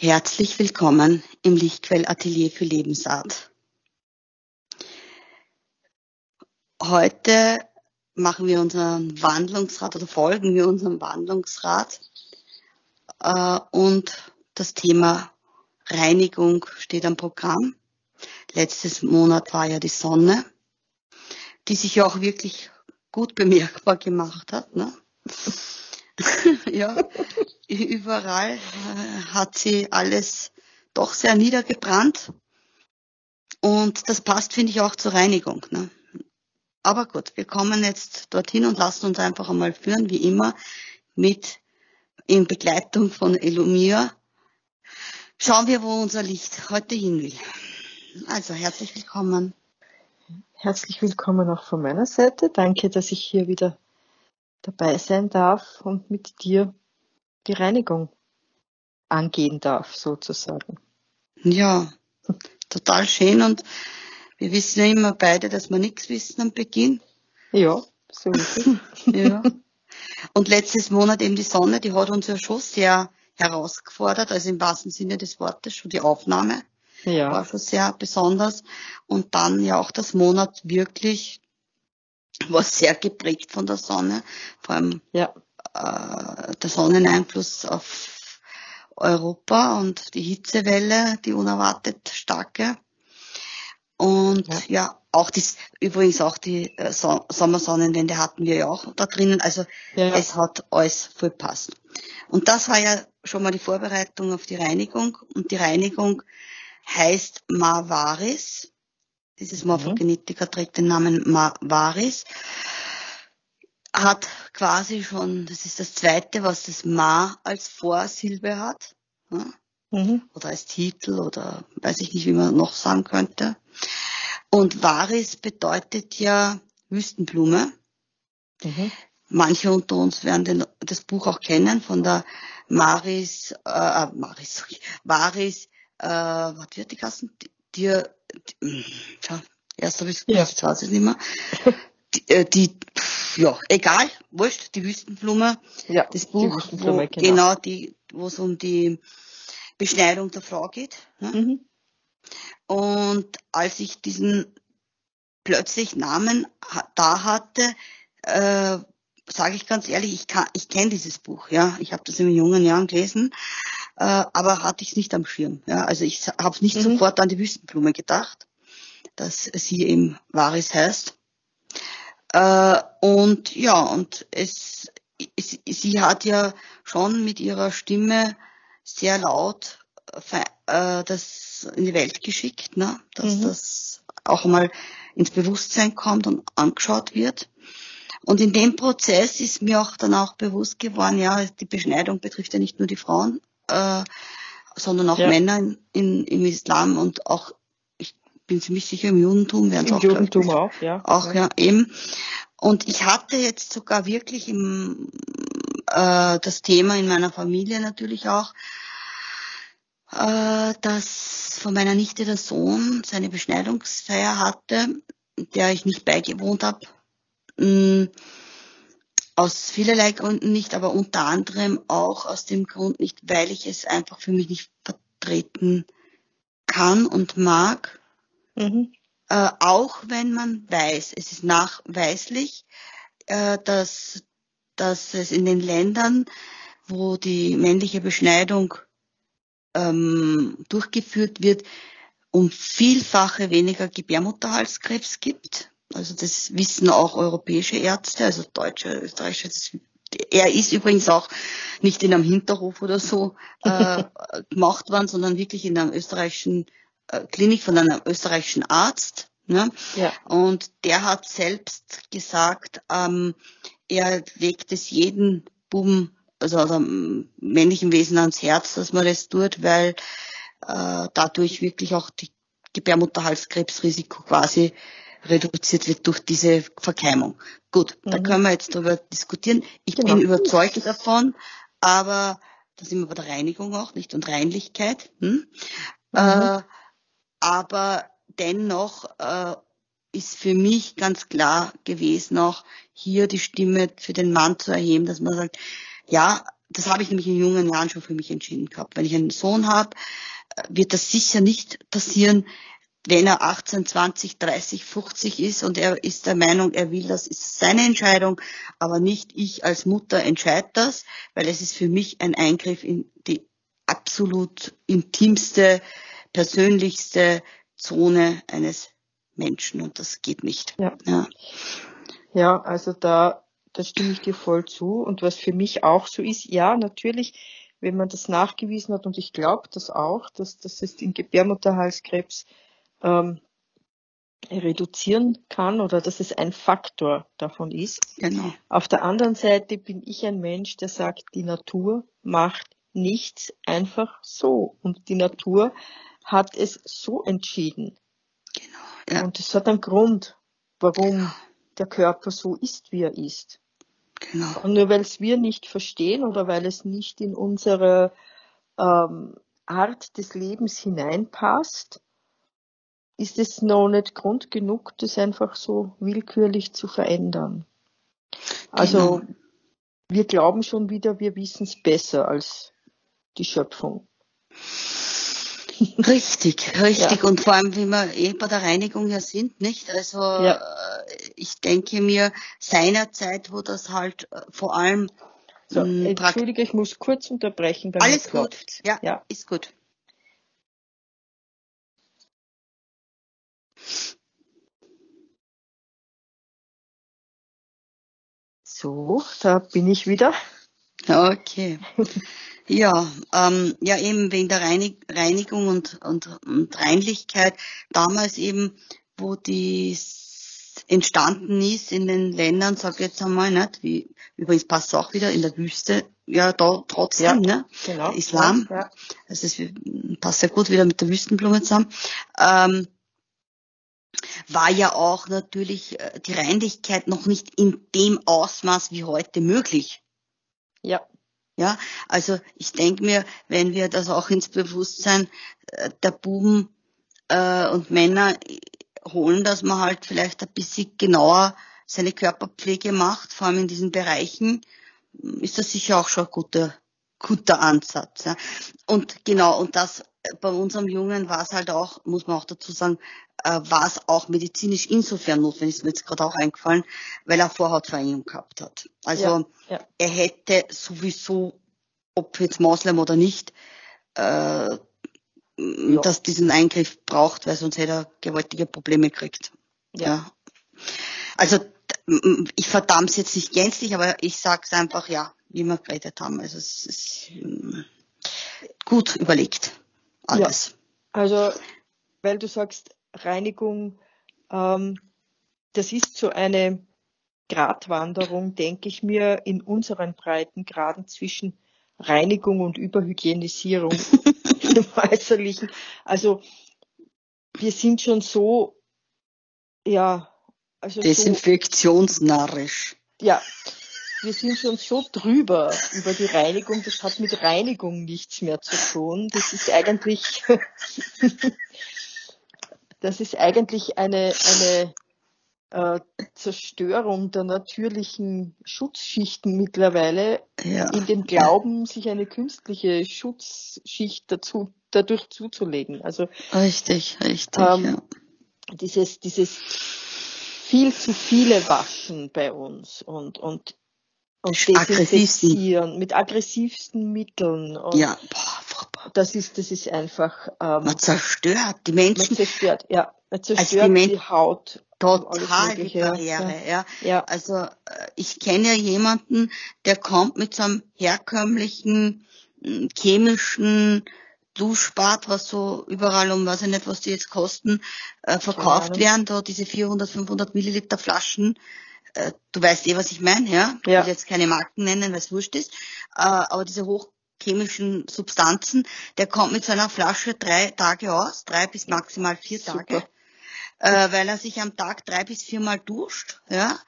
Herzlich willkommen im Lichtquell Atelier für Lebensart. Heute machen wir unseren Wandlungsrat oder folgen wir unserem Wandlungsrat äh, und das Thema Reinigung steht am Programm. Letztes Monat war ja die Sonne, die sich ja auch wirklich gut bemerkbar gemacht hat. Ne? ja, überall äh, hat sie alles doch sehr niedergebrannt. Und das passt, finde ich, auch zur Reinigung. Ne? Aber gut, wir kommen jetzt dorthin und lassen uns einfach einmal führen, wie immer, mit in Begleitung von Elumia. Schauen wir, wo unser Licht heute hin will. Also herzlich willkommen. Herzlich willkommen auch von meiner Seite. Danke, dass ich hier wieder dabei sein darf und mit dir die Reinigung angehen darf, sozusagen. Ja, total schön und wir wissen ja immer beide, dass wir nichts wissen am Beginn. Ja, so ist es. ja. Und letztes Monat eben die Sonne, die hat uns ja schon sehr herausgefordert, also im wahrsten Sinne des Wortes, schon die Aufnahme ja. war schon sehr besonders. Und dann ja auch das Monat wirklich war sehr geprägt von der Sonne, vor allem ja. Äh, der Sonneneinfluss auf Europa und die Hitzewelle, die unerwartet starke. Und ja, ja auch das, übrigens auch die äh, so Sommersonnenwende hatten wir ja auch da drinnen. Also ja. es hat alles voll passt. Und das war ja schon mal die Vorbereitung auf die Reinigung. Und die Reinigung heißt Mavaris. Dieses Morphogenetiker mhm. trägt den Namen Mavaris. Hat quasi schon, das ist das zweite, was das Ma als Vorsilbe hat. Ja? Mhm. Oder als Titel oder weiß ich nicht, wie man noch sagen könnte. Und Varis bedeutet ja Wüstenblume. Mhm. Manche unter uns werden den, das Buch auch kennen von der Maris, äh, äh Maris, sorry, Varis äh, was wird die Kassen? Dir, die, tja, erst habe ich es ja. jetzt weiß ich nicht mehr. Die, äh, die, ja, egal, wurscht, die Wüstenblume, ja, das Buch, wo, genau. genau, die, wo es um die Beschneidung der Frau geht. Ne? Mhm. Und als ich diesen plötzlich Namen da hatte, äh, sage ich ganz ehrlich, ich, kann, ich kenne dieses Buch, ja, ich habe das in jungen Jahren gelesen äh, aber hatte ich es nicht am Schirm. Ja, also ich habe nicht mhm. sofort an die Wüstenblume gedacht, dass sie eben Varis heißt. Äh, und ja, und es, es, sie hat ja schon mit ihrer Stimme sehr laut äh, das in die Welt geschickt, ne? dass mhm. das auch mal ins Bewusstsein kommt und angeschaut wird. Und in dem Prozess ist mir auch dann auch bewusst geworden, ja, die Beschneidung betrifft ja nicht nur die Frauen, äh, sondern auch ja. Männer in, in, im Islam und auch, bin ziemlich sicher, im Judentum werden es auch. Im Judentum auch, ja. Auch, ja. ja, eben. Und ich hatte jetzt sogar wirklich im, äh, das Thema in meiner Familie natürlich auch, äh, dass von meiner Nichte der Sohn seine Beschneidungsfeier hatte, der ich nicht beigewohnt habe. Mm, aus vielerlei Gründen nicht, aber unter anderem auch aus dem Grund nicht, weil ich es einfach für mich nicht vertreten kann und mag. Mhm. Äh, auch wenn man weiß, es ist nachweislich, äh, dass, dass es in den Ländern, wo die männliche Beschneidung ähm, durchgeführt wird, um vielfache weniger Gebärmutterhalskrebs gibt. Also das wissen auch europäische Ärzte, also deutsche, österreichische. Er ist übrigens auch nicht in einem Hinterhof oder so äh, gemacht worden, sondern wirklich in einer österreichischen Klinik von einem österreichischen Arzt. Ne? Ja. Und der hat selbst gesagt, ähm, er legt es jeden Buben, also, also männlichen Wesen ans Herz, dass man das tut, weil äh, dadurch wirklich auch die Gebärmutterhalskrebsrisiko quasi reduziert wird durch diese Verkeimung. Gut, mhm. da können wir jetzt darüber diskutieren. Ich genau. bin überzeugt davon, aber da sind wir bei der Reinigung auch, nicht? Und Reinlichkeit. Hm? Mhm. Äh, aber dennoch äh, ist für mich ganz klar gewesen, auch hier die Stimme für den Mann zu erheben, dass man sagt, ja, das habe ich nämlich in jungen Jahren schon für mich entschieden gehabt. Wenn ich einen Sohn habe, äh, wird das sicher nicht passieren, wenn er 18, 20, 30, 50 ist und er ist der Meinung, er will das, ist seine Entscheidung, aber nicht ich als Mutter entscheide das, weil es ist für mich ein Eingriff in die absolut intimste, persönlichste Zone eines Menschen und das geht nicht. Ja, ja. ja also da, da stimme ich dir voll zu und was für mich auch so ist, ja, natürlich, wenn man das nachgewiesen hat und ich glaube das auch, dass, dass es den Gebärmutterhalskrebs ähm, reduzieren kann oder dass es ein Faktor davon ist. Genau. Auf der anderen Seite bin ich ein Mensch, der sagt, die Natur macht nichts einfach so und die Natur hat es so entschieden. Genau. Ja. Und es hat einen Grund, warum genau. der Körper so ist, wie er ist. Genau. Und nur weil es wir nicht verstehen oder weil es nicht in unsere ähm, Art des Lebens hineinpasst, ist es noch nicht Grund genug, das einfach so willkürlich zu verändern. Also genau. wir glauben schon wieder, wir wissen es besser als die Schöpfung. Richtig, richtig. Ja. Und vor allem, wie wir eh bei der Reinigung ja sind, nicht? Also ja. Äh, ich denke mir, seinerzeit, wo das halt äh, vor allem so, hm, Entschuldige, ich muss kurz unterbrechen. Alles gut. Ja, ja, ist gut. So, da bin ich wieder. Okay. Ja, ähm, ja eben wegen der Reinig Reinigung und, und, und Reinlichkeit. Damals eben, wo die entstanden ist in den Ländern, sag ich jetzt einmal, nicht? Wie, übrigens passt es auch wieder in der Wüste, ja, da trotzdem, ja, ne? Genau. Islam. Ja. Also das passt sehr gut wieder mit der Wüstenblume zusammen. Ähm, war ja auch natürlich äh, die Reinlichkeit noch nicht in dem Ausmaß wie heute möglich. Ja. Ja, also ich denke mir, wenn wir das auch ins Bewusstsein äh, der Buben äh, und Männer holen, dass man halt vielleicht ein bisschen genauer seine Körperpflege macht, vor allem in diesen Bereichen, ist das sicher auch schon ein guter, guter Ansatz. Ja. Und genau, und das bei unserem Jungen war es halt auch, muss man auch dazu sagen, äh, war es auch medizinisch insofern notwendig, ist mir jetzt gerade auch eingefallen, weil er Vorhautverengung gehabt hat. Also ja, ja. er hätte sowieso, ob jetzt Moslem oder nicht, äh, ja. dass diesen Eingriff braucht, weil sonst hätte er gewaltige Probleme gekriegt. Ja. Also ich verdamme es jetzt nicht gänzlich, aber ich sage es einfach, ja, wie wir geredet haben. Also es ist mm, gut überlegt alles. Ja. Also, weil du sagst, Reinigung, ähm, das ist so eine Gratwanderung, denke ich mir, in unseren Breitengraden zwischen Reinigung und Überhygienisierung im Äußerlichen. Also wir sind schon so, ja, also desinfektionsnarrisch. So, ja, wir sind schon so drüber über die Reinigung. Das hat mit Reinigung nichts mehr zu tun. Das ist eigentlich das ist eigentlich eine, eine äh, Zerstörung der natürlichen Schutzschichten mittlerweile ja. in dem Glauben, sich eine künstliche Schutzschicht dazu, dadurch zuzulegen. Also richtig, richtig. Ähm, ja. Dieses, dieses viel zu viele Waschen bei uns und und und desinfizieren mit aggressivsten Mitteln. Und ja, boah, das ist, das ist einfach. Ähm, man zerstört die Menschen. Man zerstört, ja. Man zerstört also die, die, Haut. Total die Barriere, ja. ja. Also äh, ich kenne ja jemanden, der kommt mit so einem herkömmlichen hm, chemischen Duschbad, was so überall um, weiß ich nicht, was die jetzt kosten, äh, verkauft werden, da diese 400, 500 Milliliter Flaschen äh, du weißt eh, was ich meine, ja? Ich ja. will jetzt keine Marken nennen, weil es wurscht ist. Äh, aber diese hochchemischen Substanzen, der kommt mit so einer Flasche drei Tage aus, drei bis maximal vier Super. Tage, äh, weil er sich am Tag drei bis viermal duscht, ja.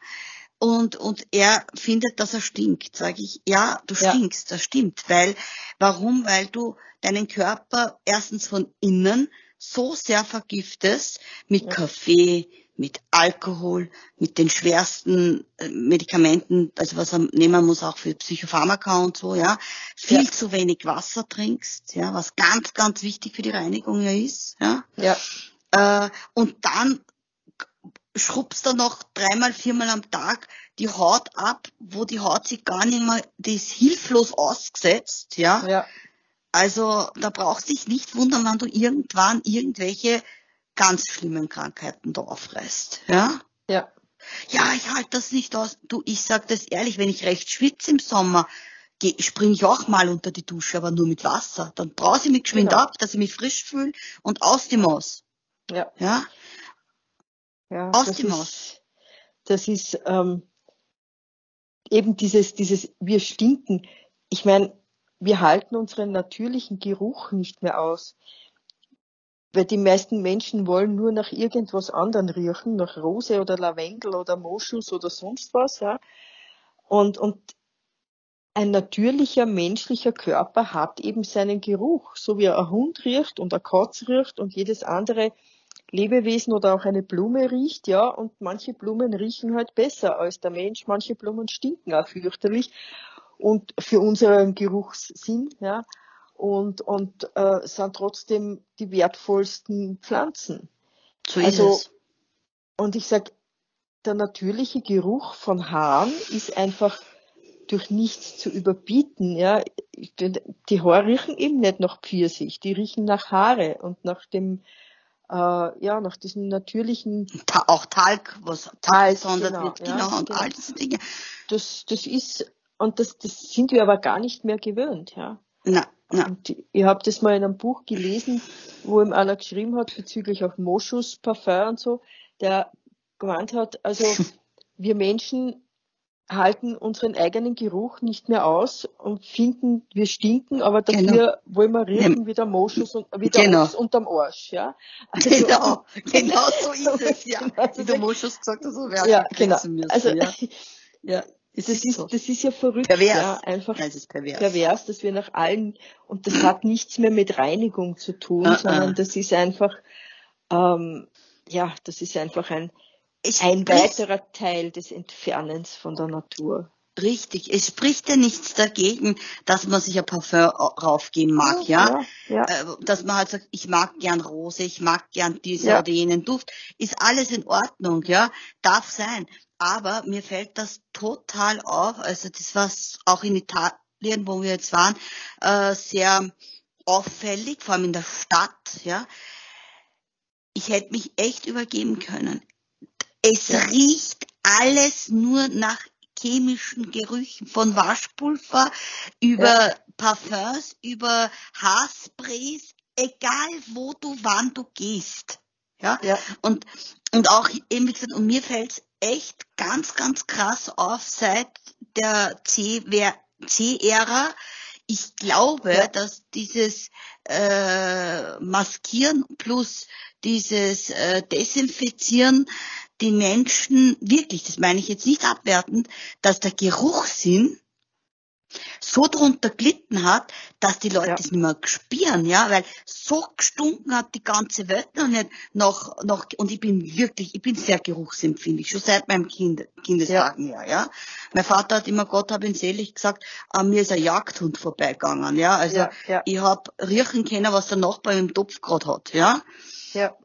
Und, und er findet, dass er stinkt. Sage ich, ja, du stinkst, ja. das stimmt. Weil, warum? Weil du deinen Körper erstens von innen so sehr vergiftest mit ja. Kaffee, mit Alkohol, mit den schwersten äh, Medikamenten, also was er nehmen muss auch für Psychopharmaka und so, ja, viel ja. zu wenig Wasser trinkst, ja, was ganz, ganz wichtig für die Reinigung ja ist, ja. ja. Äh, und dann schrubbst du noch dreimal, viermal am Tag die Haut ab, wo die Haut sich gar nicht mehr, die ist hilflos ausgesetzt, ja. ja. Also da brauchst dich nicht wundern, wenn du irgendwann irgendwelche ganz schlimmen Krankheiten da aufreißt, ja. Ja. Ja, ich halte das nicht aus. Du, ich sag das ehrlich, wenn ich recht schwitze im Sommer, springe ich auch mal unter die Dusche, aber nur mit Wasser. Dann brause ich mich geschwind genau. ab, dass ich mich frisch fühle und aus die Maus. Ja. Ja. ja aus die Maus. Das ist ähm, eben dieses, dieses, wir stinken. Ich meine, wir halten unseren natürlichen Geruch nicht mehr aus. Weil die meisten Menschen wollen nur nach irgendwas anderem riechen, nach Rose oder Lavendel oder Moschus oder sonst was, ja. Und, und ein natürlicher menschlicher Körper hat eben seinen Geruch, so wie ein Hund riecht und ein Katz riecht und jedes andere Lebewesen oder auch eine Blume riecht, ja, und manche Blumen riechen halt besser als der Mensch, manche Blumen stinken auch fürchterlich und für unseren Geruchssinn, ja, und, und äh, sind trotzdem die wertvollsten Pflanzen. So ist also, es. Und ich sag, der natürliche Geruch von Haaren ist einfach durch nichts zu überbieten. Ja, die Haare riechen eben nicht nach Pfirsich, die riechen nach Haare und nach dem äh, ja, nach diesem natürlichen. Ta auch Talg, was Talg sondern genau, wird, genau, ja, und genau. all diese Dinge. Das, das ist, und das, das sind wir aber gar nicht mehr gewöhnt, ja. Na, na. Und ich habe das mal in einem Buch gelesen, wo ihm einer geschrieben hat bezüglich auf Moschus, Parfum und so, der gemeint hat, also wir Menschen halten unseren eigenen Geruch nicht mehr aus und finden, wir stinken, aber dafür genau. wollen wir riechen wie der Moschus und wie der genau. unterm Arsch, ja. Also, genau, genau so ist es, ja. Genau, wie der Moschus gesagt hat, so wäre ja, genau. Müssen, also, ja. ja. Das ist, ist das ist ja verrückt, pervers. ja, einfach ja, pervers. pervers, dass wir nach allen, und das hat nichts mehr mit Reinigung zu tun, uh -uh. sondern das ist einfach, ähm, ja, das ist einfach ein, ich ein weiterer Teil des Entfernens von der Natur. Richtig. Es spricht ja nichts dagegen, dass man sich ein Parfum raufgeben mag, ja? ja, ja. Äh, dass man halt sagt, ich mag gern Rose, ich mag gern diese ja. oder jenen Duft. Ist alles in Ordnung, ja? Darf sein. Aber mir fällt das total auf. Also das war auch in Italien, wo wir jetzt waren, äh, sehr auffällig, vor allem in der Stadt, ja? Ich hätte mich echt übergeben können. Es riecht alles nur nach chemischen Gerüchen, von Waschpulver über ja. Parfums, über Haarsprays, egal wo du, wann du gehst. Ja, ja. und, und auch eben wie gesagt, und mir fällt's echt ganz, ganz krass auf seit der C-Ära. Ich glaube, ja. dass dieses äh, Maskieren plus dieses äh, Desinfizieren die Menschen wirklich, das meine ich jetzt nicht abwertend, dass der Geruchssinn so drunter glitten hat, dass die Leute ja. es nicht mehr spüren, ja, weil so gestunken hat die ganze Welt noch nicht noch, noch, und ich bin wirklich, ich bin sehr geruchsempfindlich, schon seit meinem kind, Kindestagen ja. her, ja. Mein Vater hat immer, Gott hab ihn selig gesagt, an mir ist ein Jagdhund vorbeigegangen, ja, also ja, ich hab riechen können, was der Nachbar im Topf gerade hat, ja. Ja.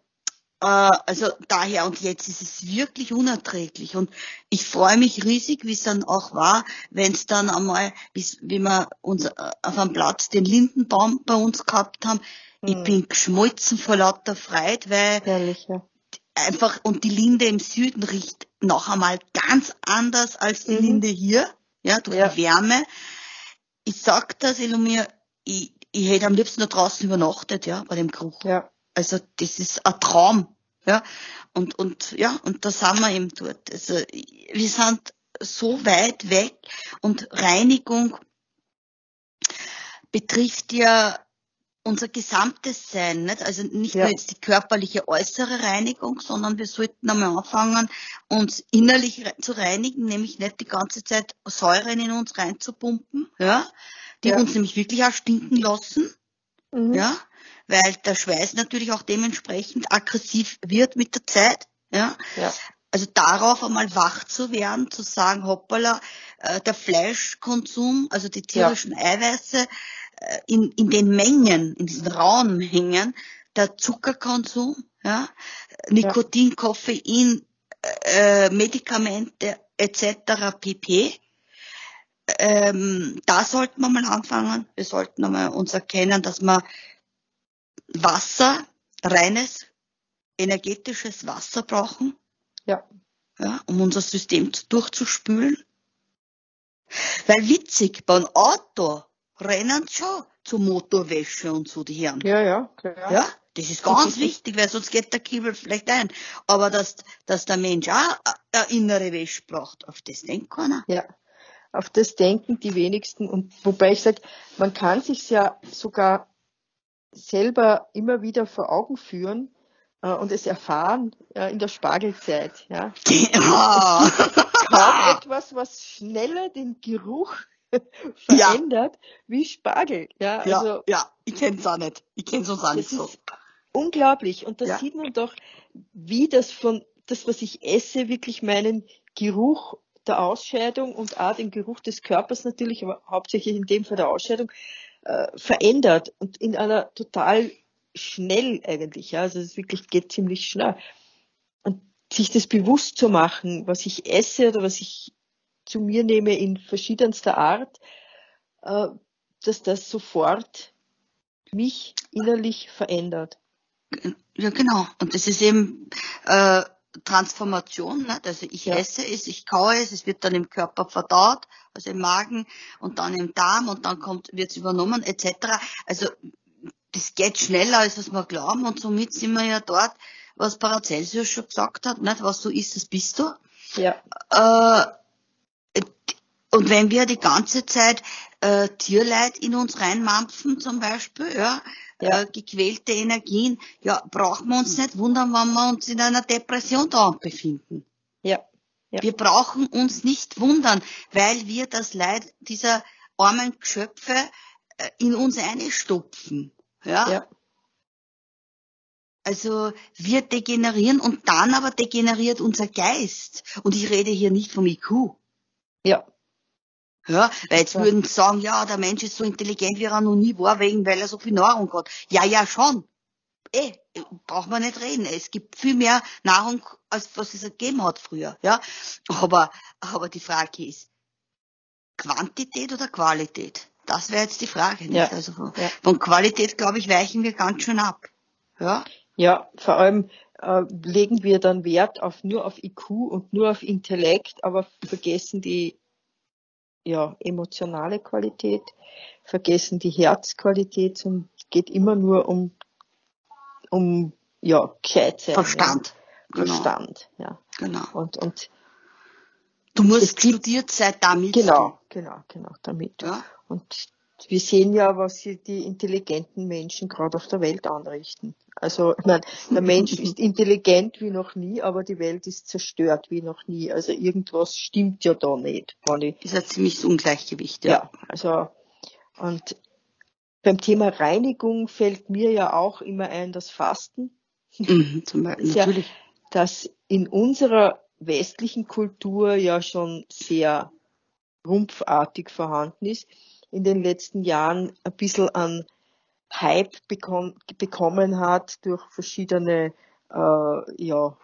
Äh, also daher und jetzt ist es wirklich unerträglich und ich freue mich riesig, wie es dann auch war, wenn es dann einmal, wie wir uns äh, auf einem Platz den Lindenbaum bei uns gehabt haben. Mhm. Ich bin geschmolzen vor lauter Freude, weil Herrlich, ja. einfach und die Linde im Süden riecht noch einmal ganz anders als die mhm. Linde hier, ja, durch ja. die Wärme. Ich sag das, Elomir, ich, ich hätte am liebsten da draußen übernachtet, ja, bei dem Geruch. Ja. Also das ist ein Traum. Ja, und, und, ja, und da sind wir eben dort. Also, wir sind so weit weg und Reinigung betrifft ja unser gesamtes Sein, nicht? Also nicht ja. nur jetzt die körperliche äußere Reinigung, sondern wir sollten einmal anfangen, uns innerlich zu reinigen, nämlich nicht die ganze Zeit Säuren in uns reinzupumpen, ja, die ja. uns nämlich wirklich auch stinken lassen, mhm. ja, weil der Schweiß natürlich auch dementsprechend aggressiv wird mit der Zeit. Ja. ja. Also darauf einmal wach zu werden, zu sagen, hoppala, äh, der Fleischkonsum, also die tierischen ja. Eiweiße äh, in, in den Mengen, in diesen rauen Mengen, der Zuckerkonsum, ja, Nikotin, ja. Koffein, äh, Medikamente etc. pp. Ähm, da sollten wir mal anfangen. Wir sollten einmal uns erkennen, dass wir Wasser, reines, energetisches Wasser brauchen. Ja. ja um unser System durchzuspülen. Weil witzig, beim Auto rennen schon zur Motorwäsche und so die Hirn. Ja, ja, klar. Ja, das ist ganz wichtig, weil sonst geht der Kiebel vielleicht ein. Aber dass, dass der Mensch auch eine innere Wäsche braucht, auf das denkt keiner. Ja, auf das denken die wenigsten. Und wobei ich sage, man kann sich ja sogar selber immer wieder vor Augen führen äh, und es erfahren äh, in der Spargelzeit. Ja. Ja. kaum etwas, was schneller den Geruch verändert ja. wie Spargel. Ja, also, ja, ja. ich kenn's auch nicht. Ich kenn's uns auch nicht so. Unglaublich. Und da ja. sieht man doch, wie das von das, was ich esse, wirklich meinen Geruch der Ausscheidung und auch den Geruch des Körpers natürlich, aber hauptsächlich in dem Fall der Ausscheidung, äh, verändert und in einer total schnell eigentlich, ja, also es wirklich geht ziemlich schnell. Und sich das bewusst zu machen, was ich esse oder was ich zu mir nehme in verschiedenster Art, äh, dass das sofort mich innerlich verändert. Ja, genau. Und das ist eben äh, Transformation. Ne? Also ich ja. esse es, ich kaue es, es wird dann im Körper verdaut, also im Magen und dann im Darm und dann kommt wird es übernommen etc. Also das geht schneller, als was wir glauben und somit sind wir ja dort, was Paracelsus schon gesagt hat, nicht? was du isst, das bist du. Ja. Äh, und wenn wir die ganze Zeit äh, Tierleid in uns reinmampfen zum Beispiel, ja, ja. Äh, gequälte Energien, ja, brauchen wir uns nicht wundern, wenn wir uns in einer Depression da befinden. Ja. ja. Wir brauchen uns nicht wundern, weil wir das Leid dieser armen Geschöpfe äh, in uns einstopfen. Ja. ja. Also wir degenerieren und dann aber degeneriert unser Geist. Und ich rede hier nicht vom IQ. Ja. Ja, weil jetzt würden sie sagen, ja, der Mensch ist so intelligent, wie er noch nie war, wegen, weil er so viel Nahrung hat. Ja, ja, schon. Eh, braucht man nicht reden. Es gibt viel mehr Nahrung, als was es gegeben hat früher, ja. Aber, aber die Frage ist, Quantität oder Qualität? Das wäre jetzt die Frage, nicht? Ja. Also von, ja. von Qualität, glaube ich, weichen wir ganz schön ab. Ja. Ja, vor allem äh, legen wir dann Wert auf nur auf IQ und nur auf Intellekt, aber vergessen die ja, emotionale Qualität, vergessen die Herzqualität und geht immer nur um, um ja, Gescheitsein. Verstand. Ja. Genau. Verstand, ja. Genau. Und, und du musst studiert sein damit. Genau, genau, genau, damit. Ja. Und wir sehen ja, was die intelligenten Menschen gerade auf der Welt anrichten. Also, ich meine, der Mensch ist intelligent wie noch nie, aber die Welt ist zerstört wie noch nie. Also irgendwas stimmt ja da nicht. Das ist ein ziemliches Ungleichgewicht, ja. Ja, also, und beim Thema Reinigung fällt mir ja auch immer ein das Fasten. Mhm, zum Beispiel, natürlich. Ja, das in unserer westlichen Kultur ja schon sehr rumpfartig vorhanden ist, in den letzten Jahren ein bisschen an Hype bekommen, bekommen hat durch verschiedene äh, ja,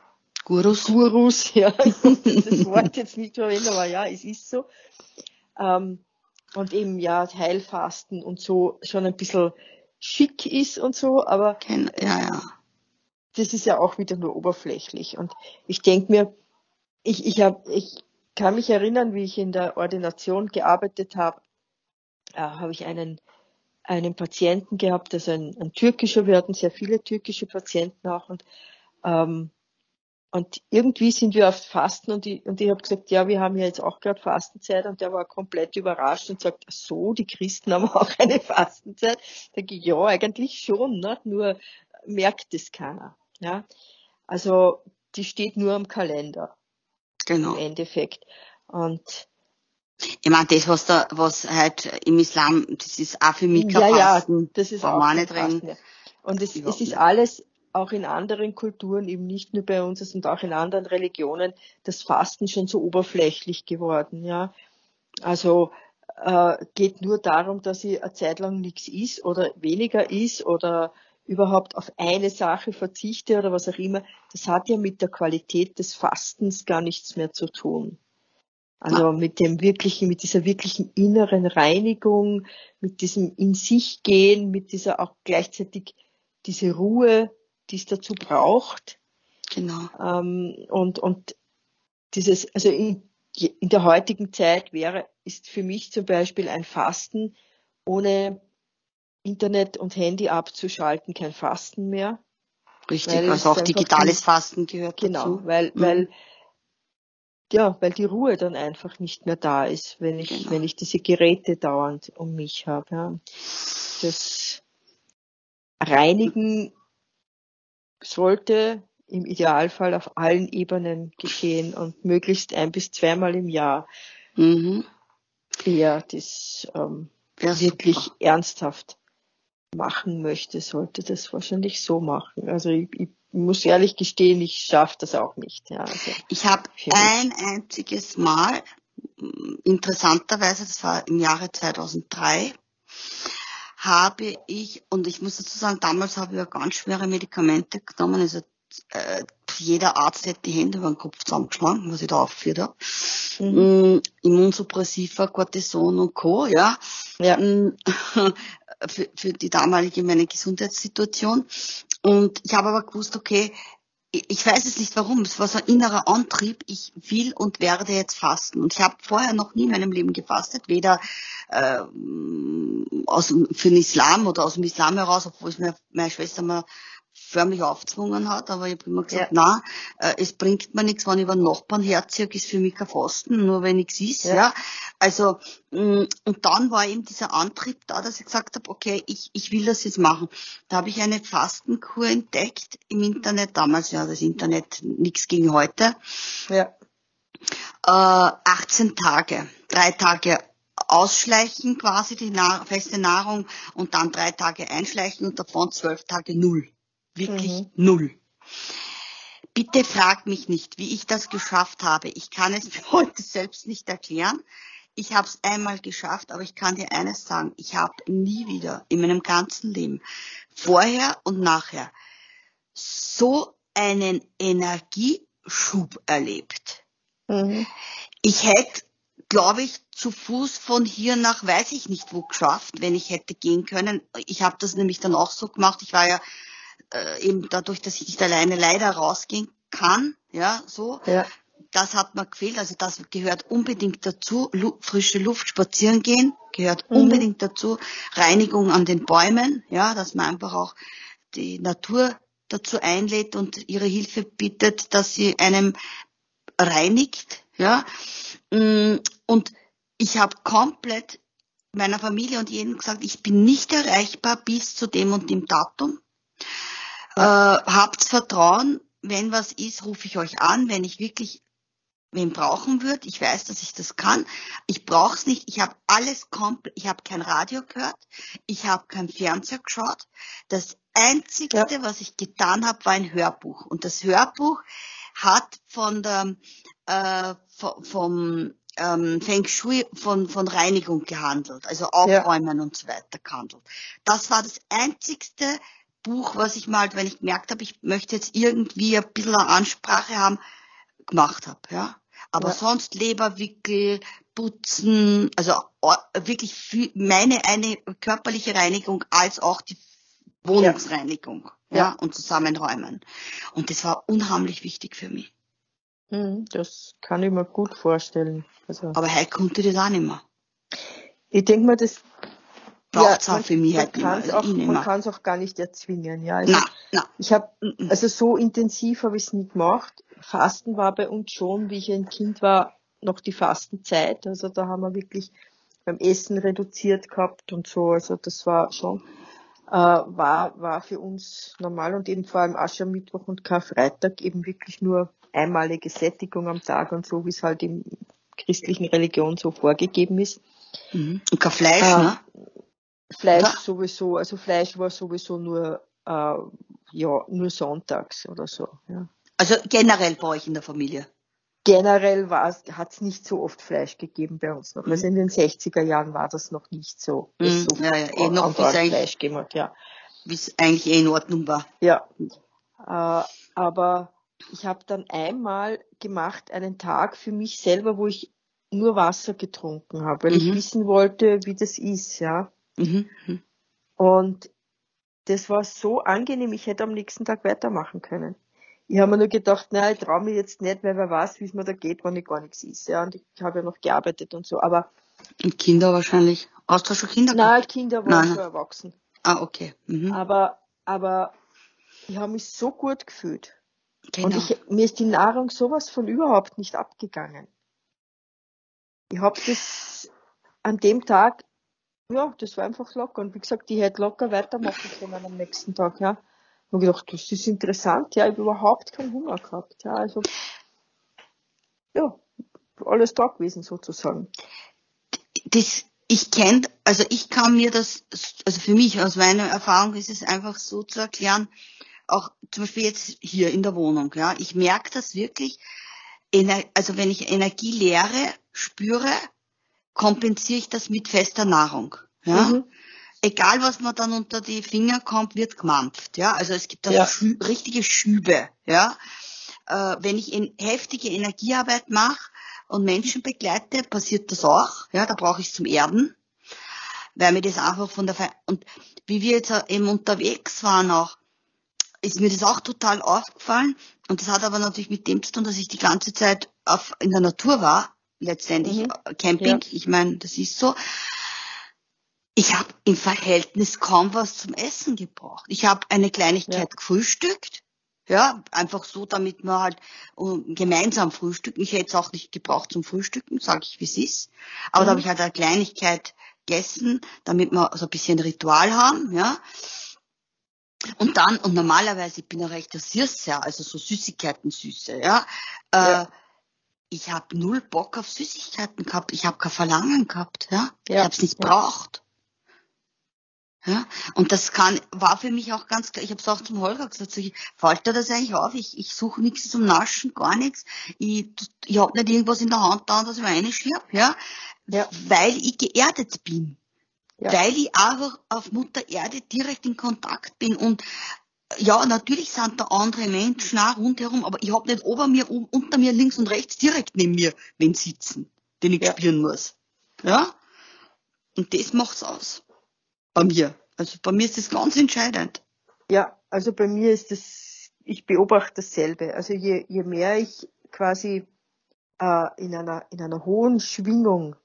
Gurus. Gurus, ja, ich das Wort jetzt nicht verwenden, aber ja, es ist so. Ähm, und eben ja, Heilfasten und so schon ein bisschen schick ist und so, aber ja, ja. das ist ja auch wieder nur oberflächlich. Und ich denke mir, ich, ich, hab, ich kann mich erinnern, wie ich in der Ordination gearbeitet habe, äh, habe ich einen einen Patienten gehabt, also ein, ein türkischer, wir hatten sehr viele türkische Patienten auch und ähm, und irgendwie sind wir auf Fasten und ich, und ich habe gesagt, ja, wir haben ja jetzt auch gerade Fastenzeit und der war komplett überrascht und sagt, so, die Christen haben auch eine Fastenzeit. Da denke ich, ja, eigentlich schon, ne? nur merkt es keiner. Ja? Also die steht nur am Kalender. Genau. Im Endeffekt. Und ich meine, das, was da, was halt im Islam, das ist auch für mich kein ja, Fasten. Ja, das ist auch, nicht. Ja. Und es, es ist alles auch in anderen Kulturen, eben nicht nur bei uns, sondern auch in anderen Religionen, das Fasten schon so oberflächlich geworden, ja. Also äh, geht nur darum, dass ich eine Zeit lang nichts isst oder weniger isst oder überhaupt auf eine Sache verzichte oder was auch immer. Das hat ja mit der Qualität des Fastens gar nichts mehr zu tun. Also mit dem wirklichen, mit dieser wirklichen inneren Reinigung, mit diesem in sich gehen, mit dieser auch gleichzeitig diese Ruhe, die es dazu braucht. Genau. Ähm, und, und dieses, also in, in der heutigen Zeit wäre, ist für mich zum Beispiel ein Fasten ohne Internet und Handy abzuschalten kein Fasten mehr. Richtig, also auch digitales Fasten gehört genau, dazu. Genau, weil, mhm. weil ja, weil die Ruhe dann einfach nicht mehr da ist, wenn ich, genau. wenn ich diese Geräte dauernd um mich habe. Ja. Das Reinigen sollte im Idealfall auf allen Ebenen geschehen und möglichst ein bis zweimal im Jahr. Mhm. Wer das ähm, ja, wirklich super. ernsthaft machen möchte, sollte das wahrscheinlich so machen. Also ich, ich muss ehrlich gestehen, ich schaffe das auch nicht. Ja, also ich habe ein einziges Mal, interessanterweise, das war im Jahre 2003, habe ich, und ich muss dazu sagen, damals habe ich ja ganz schwere Medikamente genommen, also äh, jeder Arzt hätte die Hände über den Kopf zusammengeschlagen, was ich da aufgeführt habe. Mhm. Mm, Immunsuppressiva, Cortison und Co., ja. ja. Mm, für, für die damalige meine Gesundheitssituation. Und ich habe aber gewusst, okay, ich weiß es nicht warum, es war so ein innerer Antrieb, ich will und werde jetzt fasten. Und ich habe vorher noch nie in meinem Leben gefastet, weder äh, aus, für den Islam oder aus dem Islam heraus, obwohl es mir meine Schwester mal förmlich aufgezwungen hat, aber ich habe immer gesagt, ja. na, äh, es bringt mir nichts, wenn ich über den Nachbarn herziehe, ist für mich kein Fasten, nur wenn ich ist, ja. ja. Also, mm, und dann war eben dieser Antrieb da, dass ich gesagt habe, okay, ich, ich will das jetzt machen. Da habe ich eine Fastenkur entdeckt im Internet, damals ja das Internet nichts gegen heute. Ja. Äh, 18 Tage, drei Tage ausschleichen quasi die Nahr feste Nahrung und dann drei Tage einschleichen und davon zwölf Tage null. Wirklich mhm. null. Bitte frag mich nicht, wie ich das geschafft habe. Ich kann es mir heute selbst nicht erklären. Ich habe es einmal geschafft, aber ich kann dir eines sagen, ich habe nie wieder in meinem ganzen Leben, vorher und nachher, so einen Energieschub erlebt. Mhm. Ich hätte, glaube ich, zu Fuß von hier nach weiß ich nicht wo geschafft, wenn ich hätte gehen können. Ich habe das nämlich dann auch so gemacht. Ich war ja äh, eben dadurch, dass ich nicht alleine leider rausgehen kann, ja, so. Ja. Das hat mir gefehlt, also das gehört unbedingt dazu. Lu frische Luft spazieren gehen gehört mhm. unbedingt dazu. Reinigung an den Bäumen, ja, dass man einfach auch die Natur dazu einlädt und ihre Hilfe bittet, dass sie einem reinigt, ja. Mm, und ich habe komplett meiner Familie und jedem gesagt, ich bin nicht erreichbar bis zu dem und dem Datum. Äh, habt Vertrauen, wenn was ist, rufe ich euch an, wenn ich wirklich wen brauchen würde. Ich weiß, dass ich das kann. Ich brauche es nicht. Ich habe alles komplett. Ich habe kein Radio gehört. Ich habe kein Fernseher geschaut. Das Einzige, ja. was ich getan habe, war ein Hörbuch. Und das Hörbuch hat von der äh, vom ähm, Feng Shui von, von Reinigung gehandelt, also Aufräumen ja. und so weiter gehandelt. Das war das einzigste Buch, was ich mal, wenn ich gemerkt habe, ich möchte jetzt irgendwie ein bisschen eine Ansprache haben, gemacht habe, ja. Aber ja. sonst Leberwickel, Putzen, also wirklich viel, meine eine körperliche Reinigung als auch die Wohnungsreinigung, ja, ja und Zusammenräumen. Und das war unheimlich wichtig für mich. Mhm, das kann ich mir gut vorstellen. Also, Aber heute konnte das auch nicht mehr. Ich denke mal, das braucht ja, auch für mich halt man nicht mehr. Auch, man kann es auch gar nicht erzwingen. Ja, also na, na. Ich habe, also so intensiv habe ich es nie gemacht. Fasten war bei uns schon, wie ich ein Kind war, noch die Fastenzeit. Also da haben wir wirklich beim Essen reduziert gehabt und so. Also das war schon, äh, war, war für uns normal und eben vor allem Aschermittwoch und Karfreitag eben wirklich nur einmalige Sättigung am Tag und so, wie es halt im christlichen Religion so vorgegeben ist. Mhm. Und kein Fleisch, äh, ne? Fleisch ja. sowieso, also Fleisch war sowieso nur äh, ja, nur sonntags oder so. Ja. Also generell bei euch in der Familie? Generell hat es nicht so oft Fleisch gegeben bei uns noch. Mhm. Also in den 60er Jahren war das noch nicht so. Mhm. so ja, ja, eh noch Fleisch gegeben ja. Wie es eigentlich eh in Ordnung war. Ja. Äh, aber ich habe dann einmal gemacht, einen Tag für mich selber, wo ich nur Wasser getrunken habe, weil mhm. ich wissen wollte, wie das ist, ja. Mhm. mhm. Und das war so angenehm, ich hätte am nächsten Tag weitermachen können. Ich habe mir nur gedacht, nein, ich traue mich jetzt nicht, weil wer weiß, wie es mir da geht, wenn ich gar nichts ist. Ja, und ich habe ja noch gearbeitet und so, aber. Und Kinder wahrscheinlich. Hast du schon Kinder? Nein, Kinder waren schon erwachsen. Ah, okay. Mhm. Aber, aber ich habe mich so gut gefühlt. Genau. Und ich, mir ist die Nahrung sowas von überhaupt nicht abgegangen. Ich habe das an dem Tag, ja, das war einfach locker. Und wie gesagt, ich hätte locker weitermachen können am nächsten Tag, ja. Und gedacht, das ist interessant, ja, ich habe überhaupt keinen Hunger gehabt, ja, also, ja, alles da gewesen sozusagen. Das, ich kenne, also ich kann mir das, also für mich aus meiner Erfahrung ist es einfach so zu erklären, auch zum Beispiel jetzt hier in der Wohnung, ja, ich merke das wirklich, also wenn ich Energielehre spüre, kompensiere ich das mit fester Nahrung. Ja? Mhm. Egal was man dann unter die Finger kommt, wird gemampft. Ja? Also es gibt da ja. Schü richtige Schübe. Ja? Äh, wenn ich in heftige Energiearbeit mache und Menschen begleite, passiert das auch. Ja? Da brauche ich zum Erden. Weil mir das einfach von der Fe und wie wir jetzt eben unterwegs waren auch, ist mir das auch total aufgefallen. Und das hat aber natürlich mit dem zu tun, dass ich die ganze Zeit auf, in der Natur war, letztendlich mhm. Camping. Ja. Ich meine, das ist so. Ich habe im Verhältnis kaum was zum Essen gebraucht. Ich habe eine Kleinigkeit ja. gefrühstückt. Ja, einfach so, damit wir halt gemeinsam frühstücken. Ich hätte es auch nicht gebraucht zum Frühstücken, sage ich, wie es ist. Aber mhm. da habe ich halt eine Kleinigkeit gegessen, damit wir so ein bisschen Ritual haben, ja. Und dann, und normalerweise, ich bin ja recht Süßer, also so Süßigkeiten süße, ja. ja. Ich habe null Bock auf Süßigkeiten gehabt. Ich habe kein Verlangen gehabt, ja. ja. Ich habe es nicht ja. braucht. Ja, und das kann, war für mich auch ganz klar, ich habe es auch zum Holger gesagt, ich, fällt dir das eigentlich auf, ich, ich suche nichts zum Naschen, gar nichts, ich, ich habe nicht irgendwas in der Hand da, dass ich mir reinschiebe, ja, ja, weil ich geerdet bin ja. weil ich einfach auf Mutter Erde direkt in Kontakt bin und ja, natürlich sind da andere Menschen auch rundherum, aber ich habe nicht ober mir, unter mir, links und rechts, direkt neben mir wen sitzen, den ich ja. spüren muss. Ja? Und das macht's aus. Bei mir. Also bei mir ist das ganz entscheidend. Ja, also bei mir ist das, ich beobachte dasselbe. Also je, je mehr ich quasi äh, in, einer, in einer hohen Schwingung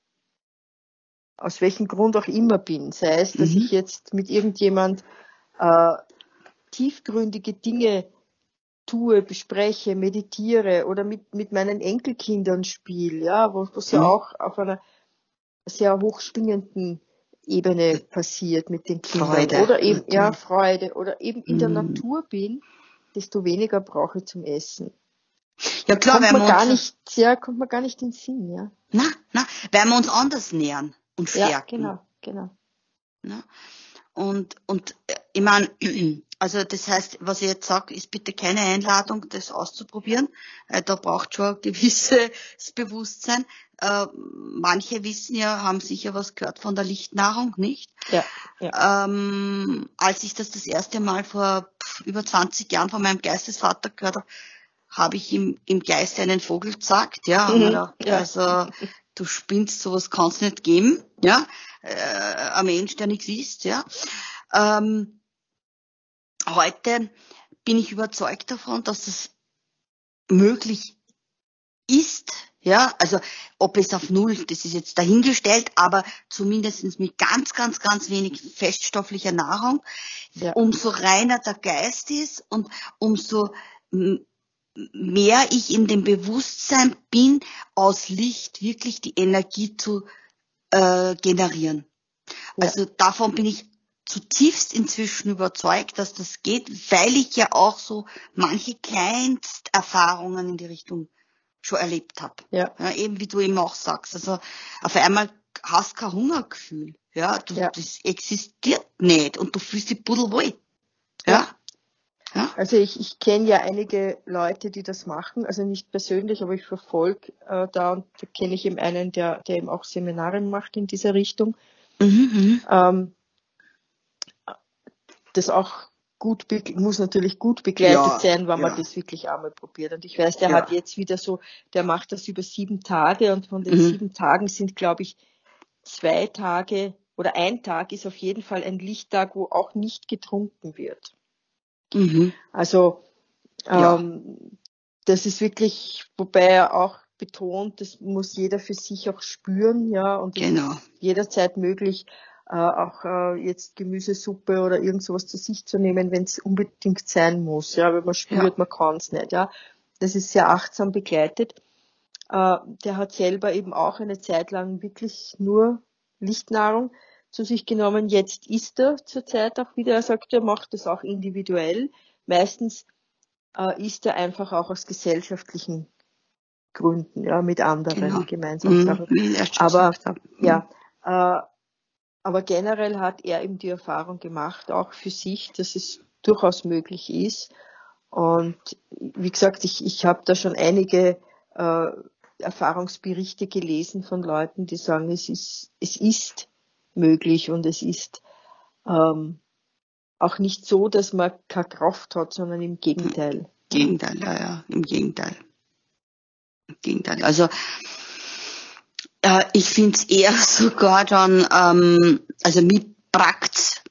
aus welchem Grund auch immer bin. Sei es, dass mhm. ich jetzt mit irgendjemand äh, tiefgründige Dinge tue, bespreche, meditiere oder mit, mit meinen Enkelkindern spiele, ja, wo es ja mhm. auch auf einer sehr hochschwingenden Ebene passiert mit den Kindern. Freude. Oder eben, mhm. ja, Freude. Oder eben in der mhm. Natur bin, desto weniger brauche ich zum Essen. Ja klar, kommt man gar nicht, ja, kommt man gar nicht in den Sinn, ja. Na, na, weil wir uns anders nähern und stärken. Ja, genau, genau. Ja? Und, und ich meine, also das heißt, was ich jetzt sage, ist bitte keine Einladung, das auszuprobieren. Äh, da braucht schon ein gewisses Bewusstsein. Äh, manche wissen ja, haben sicher was gehört von der Lichtnahrung, nicht? Ja. ja. Ähm, als ich das das erste Mal vor über 20 Jahren von meinem Geistesvater gehört habe, habe ich ihm im Geiste einen Vogel gesagt, ja, mhm, gedacht, ja. also du spinnst, sowas kann's nicht geben, ja, äh, ein Mensch, der nichts ist, ja. Ähm, heute bin ich überzeugt davon, dass es möglich ist, ja, also ob es auf Null, das ist jetzt dahingestellt, aber zumindest mit ganz, ganz, ganz wenig feststofflicher Nahrung, ja. umso reiner der Geist ist und umso mehr ich in dem Bewusstsein bin, aus Licht wirklich die Energie zu äh, generieren. Ja. Also davon bin ich zutiefst inzwischen überzeugt, dass das geht, weil ich ja auch so manche Kleinsterfahrungen in die Richtung schon erlebt habe. Ja. ja. Eben wie du eben auch sagst. Also auf einmal hast du kein Hungergefühl. Ja, du, ja. das existiert nicht und du fühlst dich pudelwohl. Ja. ja. Also ich, ich kenne ja einige Leute, die das machen, also nicht persönlich, aber ich verfolge äh, da und da kenne ich eben einen, der, der eben auch Seminare macht in dieser Richtung. Mhm, mhm. ähm, das auch gut, muss natürlich gut begleitet ja, sein, wenn ja. man das wirklich einmal probiert. Und ich weiß, der ja. hat jetzt wieder so, der macht das über sieben Tage und von den mhm. sieben Tagen sind, glaube ich, zwei Tage oder ein Tag ist auf jeden Fall ein Lichttag, wo auch nicht getrunken wird. Mhm. Also ähm, das ist wirklich, wobei er auch betont, das muss jeder für sich auch spüren, ja, und genau. jederzeit möglich, äh, auch äh, jetzt Gemüsesuppe oder irgend sowas zu sich zu nehmen, wenn es unbedingt sein muss, ja, wenn man spürt, ja. man kann es nicht, ja. Das ist sehr achtsam begleitet. Äh, der hat selber eben auch eine Zeit lang wirklich nur Lichtnahrung zu sich genommen. Jetzt isst er zurzeit auch wieder. Er sagt, er macht das auch individuell. Meistens äh, isst er einfach auch aus gesellschaftlichen Gründen, ja, mit anderen genau. gemeinsam. Mhm. Aber ja, äh, aber generell hat er eben die Erfahrung gemacht, auch für sich, dass es durchaus möglich ist. Und wie gesagt, ich, ich habe da schon einige äh, Erfahrungsberichte gelesen von Leuten, die sagen, es ist, es ist möglich und es ist ähm, auch nicht so, dass man keine Kraft hat, sondern im Gegenteil. Gegenteil, ja, ja, im Gegenteil. Im Gegenteil. Also äh, ich finde es eher sogar dann, ähm, also mich brackt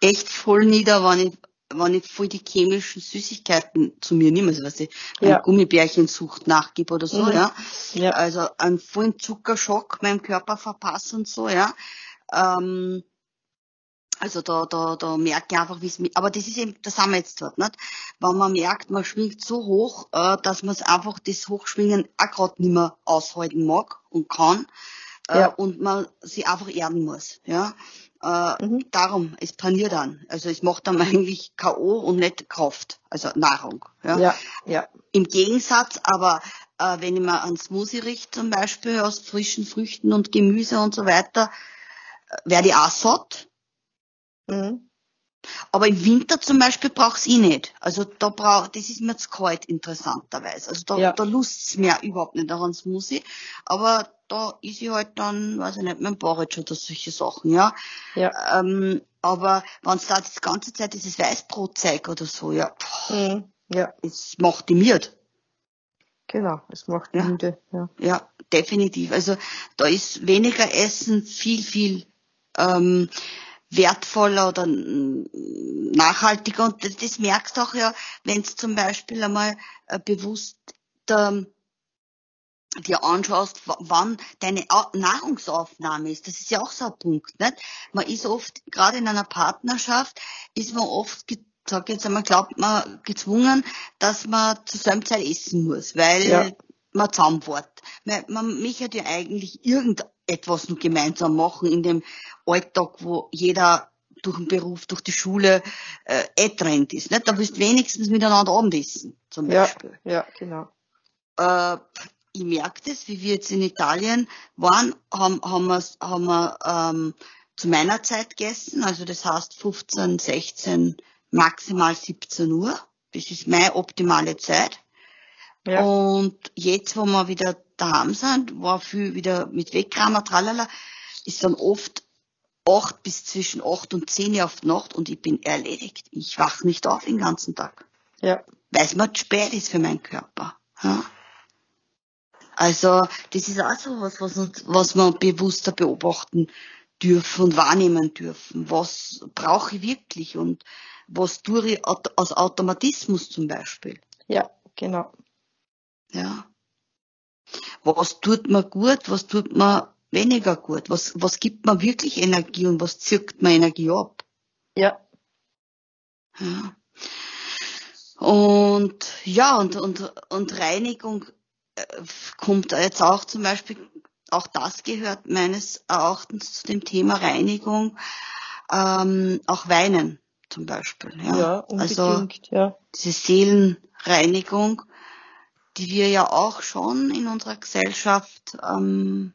echt voll nieder, wenn ich, wenn ich voll die chemischen Süßigkeiten zu mir nehme, also was ich ja. Gummibärchensucht nachgebe oder so, mhm. ja. ja. Also einen vollen Zuckerschock meinem Körper verpasse und so, ja. Ähm, also da, da, da merke ich einfach, wie es mir, aber das ist eben, das haben wir jetzt dort, nicht? Wenn man merkt, man schwingt so hoch, äh, dass man es einfach das Hochschwingen auch gerade nicht mehr aushalten mag und kann. Äh, ja. und man sie einfach erden muss, ja. Äh, mhm. Darum, es paniert dann. Also es macht dann eigentlich K.O. und nicht Kraft, also Nahrung. Ja, ja. ja. Im Gegensatz aber, äh, wenn ich mal an Smoothie richte zum Beispiel aus frischen Früchten und Gemüse und so weiter, werde ich auch satt Mhm. Aber im Winter zum Beispiel brauch's ich nicht. Also da brauch, das ist mir zu kalt, interessanterweise. Also da, ja. da lust's mir überhaupt nicht daran Smoothie. Aber da ist ich halt dann, weiß ich nicht, mein Porridge oder solche Sachen, ja. ja. Ähm, aber wenn da die ganze Zeit dieses Weißbrotzeug oder so, ja, pff, mhm. ja. es macht die miert. Genau, es macht die ja. müde, ja. Ja, definitiv. Also da ist weniger Essen viel, viel ähm, wertvoller oder nachhaltiger. Und das, merkst du auch ja, wenn es zum Beispiel einmal äh, bewusst ähm, dir anschaust, wann deine Nahrungsaufnahme ist. Das ist ja auch so ein Punkt. Nicht? Man ist oft, gerade in einer Partnerschaft, ist man oft sag jetzt einmal, glaubt man gezwungen, dass man zur selben Zeit essen muss, weil ja. man zusammenfährt. Man, man möchte ja eigentlich irgendetwas nur gemeinsam machen in dem Alltag, wo jeder durch den Beruf, durch die Schule äh, eh trennt ist. Nicht? Da willst du wenigstens miteinander Abendessen, zum Beispiel. Ja, ja genau. Äh, ich merke das, wie wir jetzt in Italien waren, haben, haben wir, haben wir ähm, zu meiner Zeit gegessen, also das heißt 15, 16, maximal 17 Uhr. Das ist meine optimale Zeit. Ja. Und jetzt, wo wir wieder daheim sind, war viel wieder mit Wegkramer, tralala, ist dann oft acht bis zwischen acht und zehn auf die Nacht und ich bin erledigt. Ich wach nicht auf den ganzen Tag. Ja. Weil es mir zu spät ist für meinen Körper. Ja. Also, das ist auch so was, was, was wir bewusster beobachten dürfen und wahrnehmen dürfen. Was brauche ich wirklich und was tue ich aus Automatismus zum Beispiel. Ja, genau. Ja. Was tut mir gut, was tut mir weniger gut? Was, was gibt mir wirklich Energie und was zirkt mir Energie ab? Ja. ja. Und ja, und, und, und Reinigung äh, kommt jetzt auch zum Beispiel, auch das gehört meines Erachtens zu dem Thema Reinigung, ähm, auch Weinen zum Beispiel. Ja, ja unbedingt, also, ja. Diese Seelenreinigung, die wir ja auch schon in unserer Gesellschaft ähm,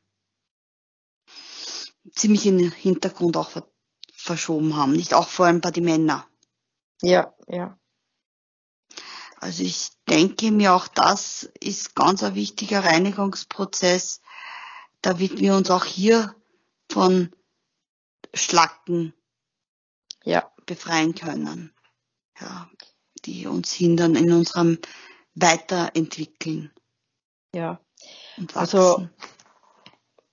ziemlich in den Hintergrund auch verschoben haben, nicht auch vor allem bei den Männern. Ja, ja. Also ich denke mir auch, das ist ganz ein wichtiger Reinigungsprozess, damit wir uns auch hier von Schlacken ja. befreien können. Ja, die uns hindern in unserem Weiterentwickeln. Ja. Also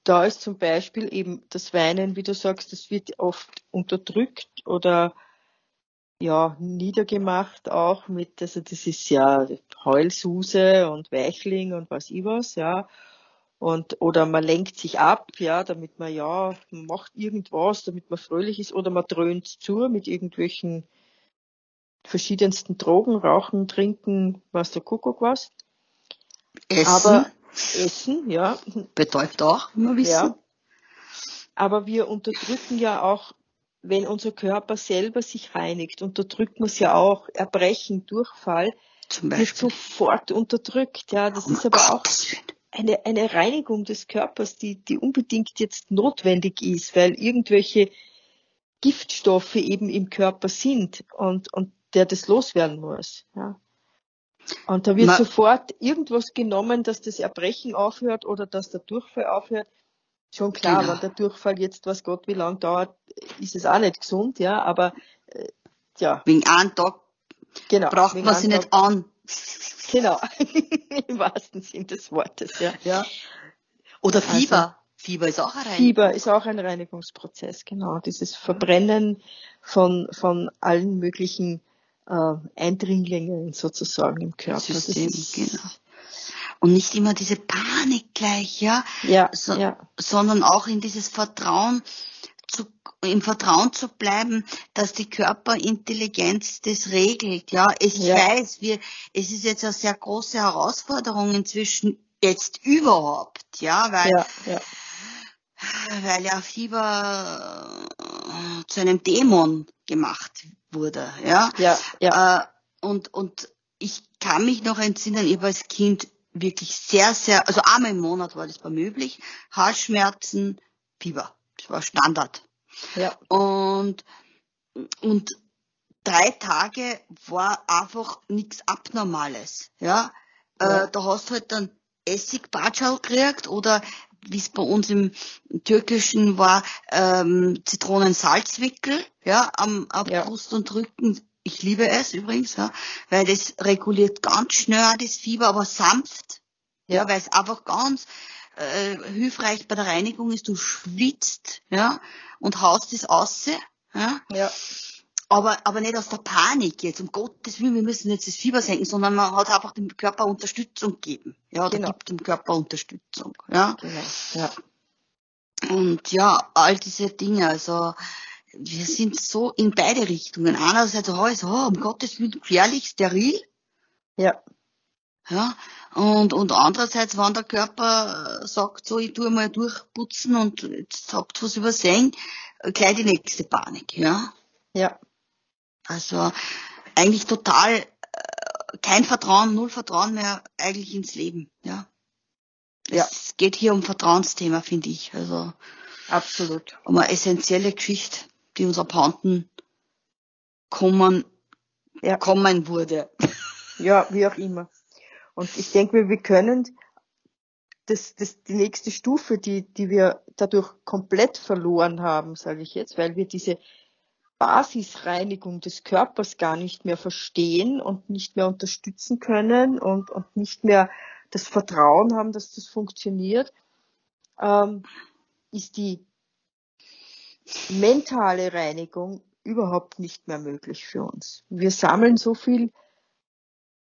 da ist zum Beispiel eben das Weinen, wie du sagst, das wird oft unterdrückt oder ja, niedergemacht auch mit, also das ist ja Heulsuse und Weichling und was ich was, ja. Und, oder man lenkt sich ab, ja, damit man, ja, macht irgendwas, damit man fröhlich ist, oder man dröhnt zu mit irgendwelchen verschiedensten Drogen, rauchen, trinken, was der Kuckuck was. Essen. Aber Essen, ja. Betäubt auch, wie wir wissen. Ja. Aber wir unterdrücken ja auch, wenn unser Körper selber sich reinigt, unterdrückt man es ja auch, Erbrechen, Durchfall, wird sofort unterdrückt. Ja, das oh ist aber auch eine, eine Reinigung des Körpers, die, die unbedingt jetzt notwendig ist, weil irgendwelche Giftstoffe eben im Körper sind und, und der das loswerden muss. Ja. Und da wird Ma sofort irgendwas genommen, dass das Erbrechen aufhört oder dass der Durchfall aufhört. Schon klar, genau. wenn der Durchfall jetzt, was Gott wie lang dauert, ist es auch nicht gesund, ja, aber äh, ja. Wegen einem Tag genau, braucht man sich nicht an. Genau, im wahrsten Sinn des Wortes, ja. ja. Oder also Fieber. Also, Fieber ist auch ein Reinigungsprozess. Fieber ist auch ein Reinigungsprozess, genau. Dieses Verbrennen von, von allen möglichen äh, Eindringlingen sozusagen im Körper. System, genau. Und nicht immer diese Panik gleich, ja, ja, so, ja. sondern auch in dieses Vertrauen zu, im Vertrauen zu bleiben, dass die Körperintelligenz das regelt, ja. Ich ja. weiß, wir, es ist jetzt eine sehr große Herausforderung inzwischen jetzt überhaupt, ja, weil, ja, ja. weil ja Fieber äh, zu einem Dämon gemacht wurde. Ja, ja, ja. Äh, und, und ich kann mich noch entsinnen, ich war als Kind wirklich sehr, sehr, also einmal im Monat war das bei mir üblich, Halsschmerzen, Fieber. Das war Standard. Ja. Und, und drei Tage war einfach nichts Abnormales. Ja. Äh, ja. Äh, da hast du halt dann Essigbatschal gekriegt oder wie es bei uns im Türkischen war, ähm, Zitronensalzwickel, ja, am, am ja. Brust und Rücken. Ich liebe es übrigens, ja, weil das reguliert ganz schnell das Fieber, aber sanft, ja, weil es einfach ganz äh, hilfreich bei der Reinigung ist. Du schwitzt, ja, und haust es aus, ja. ja aber, aber nicht aus der Panik jetzt, um Gottes Willen, wir müssen jetzt das Fieber senken, sondern man hat einfach dem Körper Unterstützung gegeben. Ja, oder genau. gibt dem Körper Unterstützung. Ja. Genau. ja. Und ja, all diese Dinge, also wir sind so in beide Richtungen. Einerseits, oh, ist, oh, um Gottes Willen gefährlich, steril. Ja. Ja, und, und andererseits, wenn der Körper sagt, so, ich tue mal durchputzen und jetzt habt was übersehen, gleich die nächste Panik, ja. Ja. Also eigentlich total äh, kein Vertrauen, null Vertrauen mehr eigentlich ins Leben, ja. Ja. Es geht hier um Vertrauensthema, finde ich. Also absolut. Um eine essentielle Geschichte, die uns abhanden kommen, ja. kommen wurde. Ja, wie auch immer. Und ich denke, wir können das, das, die nächste Stufe, die, die wir dadurch komplett verloren haben, sage ich jetzt, weil wir diese Basisreinigung des Körpers gar nicht mehr verstehen und nicht mehr unterstützen können und, und nicht mehr das Vertrauen haben, dass das funktioniert, ähm, ist die mentale Reinigung überhaupt nicht mehr möglich für uns. Wir sammeln so viel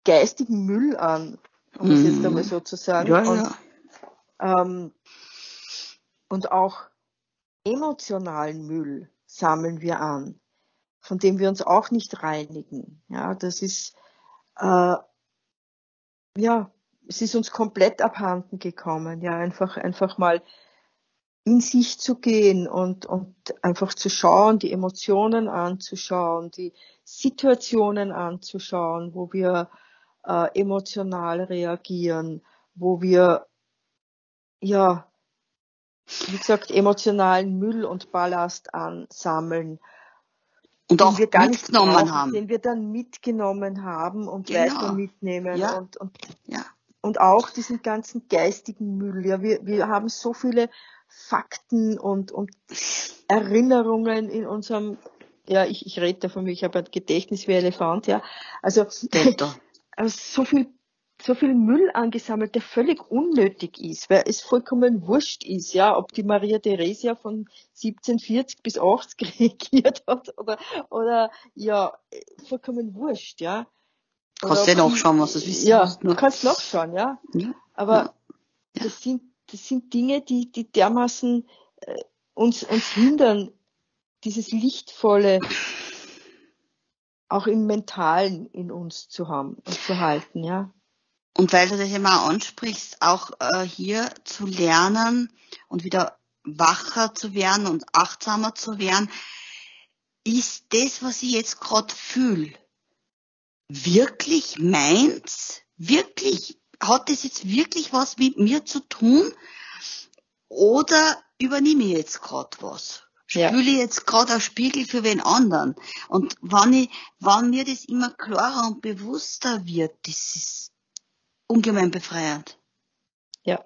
geistigen Müll an, um es jetzt einmal mhm. so zu sagen. Ja, und, ja. Ähm, und auch emotionalen Müll sammeln wir an von dem wir uns auch nicht reinigen. Ja, das ist, äh, ja, es ist uns komplett abhanden gekommen. Ja, einfach, einfach mal in sich zu gehen und, und einfach zu schauen, die Emotionen anzuschauen, die Situationen anzuschauen, wo wir äh, emotional reagieren, wo wir, ja, wie gesagt, emotionalen Müll und Ballast ansammeln und auch wir gar mitgenommen brauchen, haben. Den wir dann mitgenommen haben und genau. weiter mitnehmen. Ja. Und, und, ja. und auch diesen ganzen geistigen Müll. Ja, wir, wir haben so viele Fakten und, und Erinnerungen in unserem, ja, ich, ich rede da von mir, ich habe ein Gedächtnis wie Elefant, ja. Also so viel so viel Müll angesammelt, der völlig unnötig ist, weil es vollkommen wurscht ist, ja, ob die Maria Theresia von 1740 bis 80 regiert hat oder, oder, ja, vollkommen wurscht, ja. Oder kannst du ja nachschauen, was das wissen Ja, musst, ne? du kannst nachschauen, ja. ja. Aber ja. das sind, das sind Dinge, die, die dermaßen äh, uns, uns hindern, dieses lichtvolle, auch im Mentalen in uns zu haben und zu halten, ja. Und weil du das ja mal ansprichst, auch äh, hier zu lernen und wieder wacher zu werden und achtsamer zu werden, ist das, was ich jetzt gerade fühle, wirklich meins? Wirklich? Hat das jetzt wirklich was mit mir zu tun? Oder übernehme ich jetzt gerade was? Spüle ich jetzt gerade ein Spiegel für wen anderen? Und wenn ich, wenn mir das immer klarer und bewusster wird, das ist ungemein befreiend. Ja.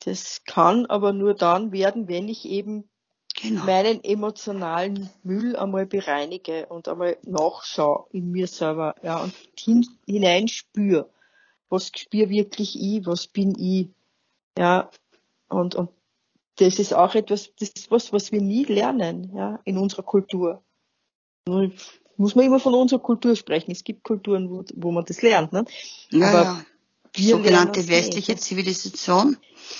Das kann aber nur dann werden, wenn ich eben genau. meinen emotionalen Müll einmal bereinige und einmal nachschaue in mir selber, ja, und hin, hineinspüre, was spüre wirklich ich, was bin ich, ja, und, und das ist auch etwas, das ist was, was wir nie lernen, ja, in unserer Kultur. Muss man immer von unserer Kultur sprechen. Es gibt Kulturen, wo, wo man das lernt, ne? Ja, Aber ja. Sogenannte westliche nicht. Zivilisation.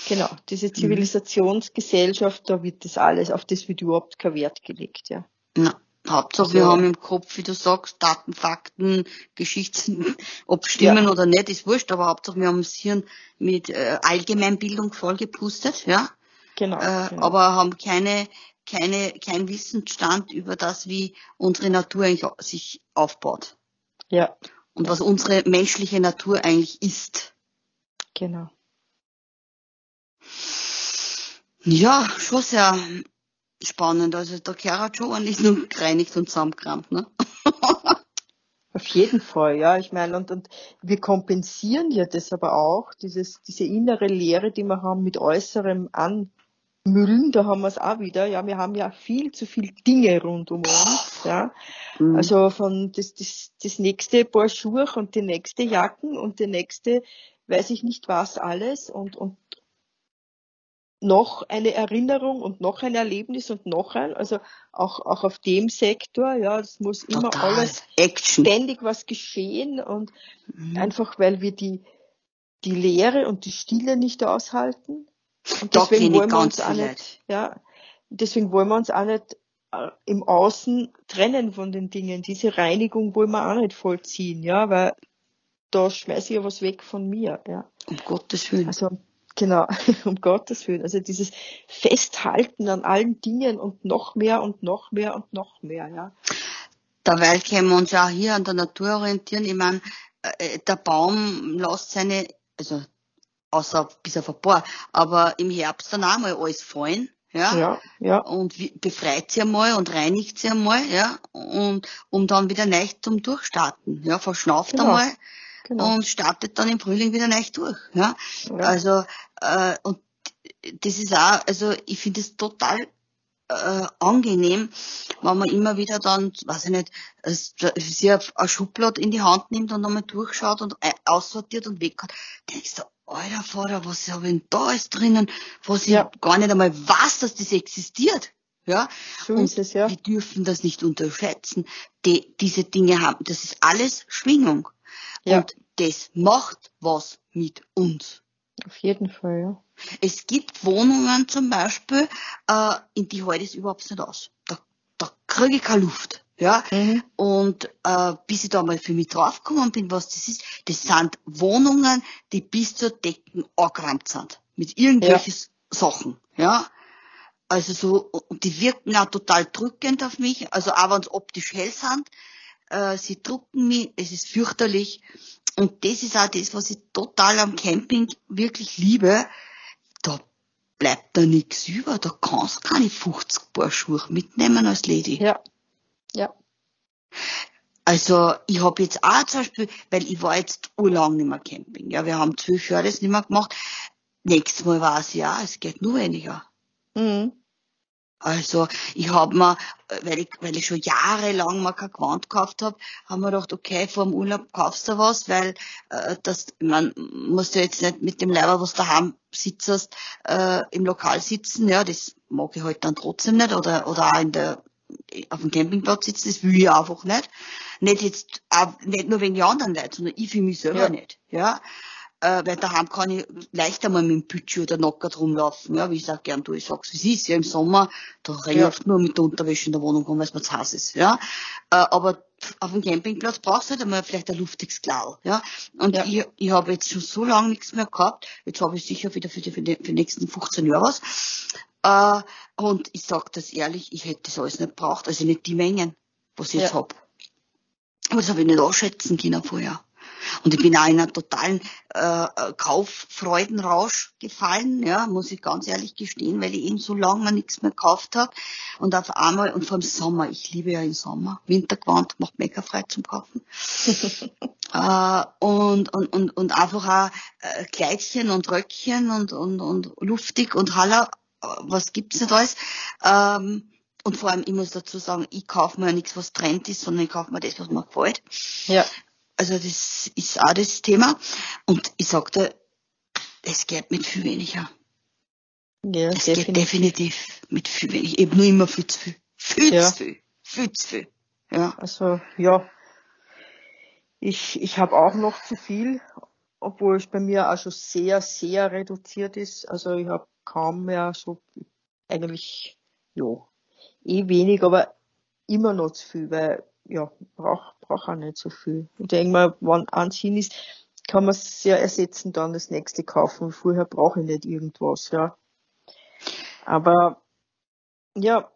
Genau, diese Zivilisationsgesellschaft, da wird das alles, auf das wird überhaupt kein Wert gelegt, ja. Na, Hauptsache also, wir haben im Kopf, wie du sagst, Daten, Fakten, Geschichten, ob stimmen ja. oder nicht, ist wurscht, aber Hauptsache wir haben das Hirn mit äh, Allgemeinbildung vollgepustet, ja. Genau, äh, genau. Aber haben keine, keine, kein Wissensstand über das, wie unsere Natur eigentlich sich aufbaut. Ja und was unsere menschliche Natur eigentlich ist. Genau. Ja, schon sehr spannend. Also der Kerl hat schon ordentlich nur gereinigt und zusammengekramt, ne? Auf jeden Fall, ja. Ich meine, und, und wir kompensieren ja das aber auch, dieses, diese innere Leere, die wir haben mit äußerem Anmüllen, da haben wir es auch wieder. Ja, wir haben ja viel zu viel Dinge rund um uns, ja. Mhm. Also von das, das, das nächste Paar Schuhe und die nächste Jacken und die nächste weiß ich nicht was alles und, und noch eine Erinnerung und noch ein Erlebnis und noch ein, also auch, auch auf dem Sektor, ja, es muss immer Total. alles Action. ständig was geschehen und mhm. einfach weil wir die, die Leere und die Stille nicht aushalten. Und deswegen wollen wir uns auch nicht, ja, deswegen wollen wir uns auch nicht äh, im Außen trennen von den Dingen. Diese Reinigung wollen wir auch nicht vollziehen, ja, weil da schmeiße ich ja was weg von mir, ja. Um Gottes Willen. Also, genau, um Gottes Willen. Also dieses Festhalten an allen Dingen und noch mehr und noch mehr und noch mehr, ja. Dabei können wir uns ja hier an der Natur orientieren. Ich meine, äh, der Baum lässt seine, also außer bis auf ein paar, aber im Herbst dann auch mal alles fallen ja, ja, ja. und befreit sie einmal und reinigt sie einmal, ja, und um dann wieder neu zum Durchstarten, ja, verschnauft genau. einmal genau. und startet dann im Frühling wieder neu durch, ja, ja. also äh, und das ist auch, also ich finde es total äh, angenehm, wenn man immer wieder dann, weiß ich nicht, sie eine Schublade in die Hand nimmt und nochmal durchschaut und aussortiert und weg hat. Denkst du, alter Vater, was habe ich denn da alles drinnen, was ja. ich gar nicht einmal weiß, dass das existiert. Ja, so und ist es, ja. wir dürfen das nicht unterschätzen. Die, diese Dinge haben, das ist alles Schwingung. Ja. Und das macht was mit uns. Auf jeden Fall, ja. Es gibt Wohnungen zum Beispiel, äh, in die halte ich überhaupt nicht aus. Da, da kriege ich keine Luft. Ja, mhm. und äh, bis ich da mal für mich draufgekommen bin, was das ist, das sind Wohnungen, die bis zur Decken angeräumt sind. Mit irgendwelchen ja. Sachen. Ja. Also so, und die wirken auch total drückend auf mich, also auch wenn sie optisch hell sind, äh, sie drucken mich, es ist fürchterlich. Und das ist auch das, was ich total am Camping wirklich liebe. Da bleibt da nichts über, da kannst du keine 50 Paar Schuhe mitnehmen als Lady. Ja, Ja. Also ich habe jetzt auch zum Beispiel, weil ich war jetzt urlang nicht mehr Camping. Ja, wir haben zwölf Jahre das nicht mehr gemacht. Nächstes Mal war es ja, es geht nur weniger. Mhm. Also ich habe mir, weil ich, weil ich schon jahrelang mal kein Gewand gekauft habe, haben wir gedacht, okay, vor dem Urlaub kaufst du was, weil äh, das, man muss ja jetzt nicht mit dem Leiber, was daheim sitzt, äh, im Lokal sitzen, ja, das mag ich halt dann trotzdem nicht oder oder auch in der auf dem Campingplatz sitzen, das will ich einfach nicht. Nicht jetzt, auch, nicht nur wegen den anderen Leuten, sondern ich für mich selber ja. nicht, ja äh, weil daheim kann ich leichter mal mit dem Pütschi oder Nockert rumlaufen, ja, wie ich sag gern du, ich sag's wie es ist, ja, im Sommer, da renn ich ja. oft nur mit der Unterwäsche in der Wohnung rum, weil es mir zu heiß ist, ja, äh, aber auf dem Campingplatz brauchst du halt einmal vielleicht ein luftiges Klau, ja, und ja. ich, ich habe jetzt schon so lange nichts mehr gehabt, jetzt habe ich sicher wieder für die, für die, für die nächsten 15 Jahre was, äh, und ich sag das ehrlich, ich hätte das alles nicht braucht, also nicht die Mengen, was ich jetzt hab. Aber das habe ich nicht ausschätzen können vorher. Und ich bin auch in einen totalen äh, Kauffreudenrausch gefallen, ja, muss ich ganz ehrlich gestehen, weil ich eben so lange nichts mehr gekauft habe. Und auf einmal, und vor allem Sommer, ich liebe ja den Sommer, Wintergewand macht mega frei zum Kaufen. äh, und, und, und, und einfach auch äh, Kleidchen und Röckchen und, und, und luftig und Haller, äh, was gibt's nicht alles. Ähm, und vor allem, ich muss dazu sagen, ich kaufe mir ja nichts, was Trend ist, sondern ich kaufe mir das, was mir gefällt. Ja. Also das ist auch das Thema. Und ich sagte, es geht mit viel weniger. Ja, es definitiv. geht definitiv mit viel weniger. Eben nur immer viel zu viel. Viel ja. zu viel. Viel zu viel. Ja. Also, ja. Ich, ich habe auch noch zu viel, obwohl es bei mir auch schon sehr, sehr reduziert ist. Also ich habe kaum mehr so eigentlich, ja, eh wenig, aber immer noch zu viel, weil ja, braucht brauch auch nicht so viel. Ich denke mal, wenn eins hin ist, kann man es ja ersetzen, dann das nächste kaufen. Vorher brauche ich nicht irgendwas, ja. Aber ja,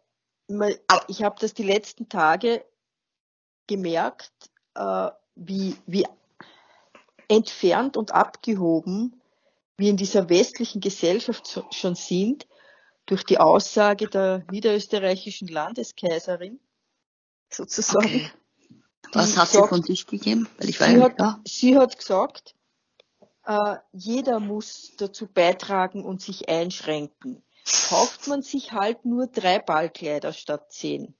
ich habe das die letzten Tage gemerkt, äh, wie, wie entfernt und abgehoben wir in dieser westlichen Gesellschaft schon sind, durch die Aussage der niederösterreichischen Landeskaiserin, sozusagen. Okay. Was hat sagt, sie von sich gegeben? Weil ich war sie, hat, da. sie hat gesagt, äh, jeder muss dazu beitragen und sich einschränken. Kauft man sich halt nur drei Ballkleider statt zehn.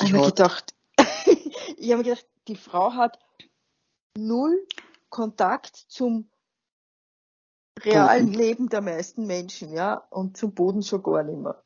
Ich habe gedacht, ich habe gedacht, die Frau hat null Kontakt zum realen Boden. Leben der meisten Menschen, ja, und zum Boden schon gar nicht mehr.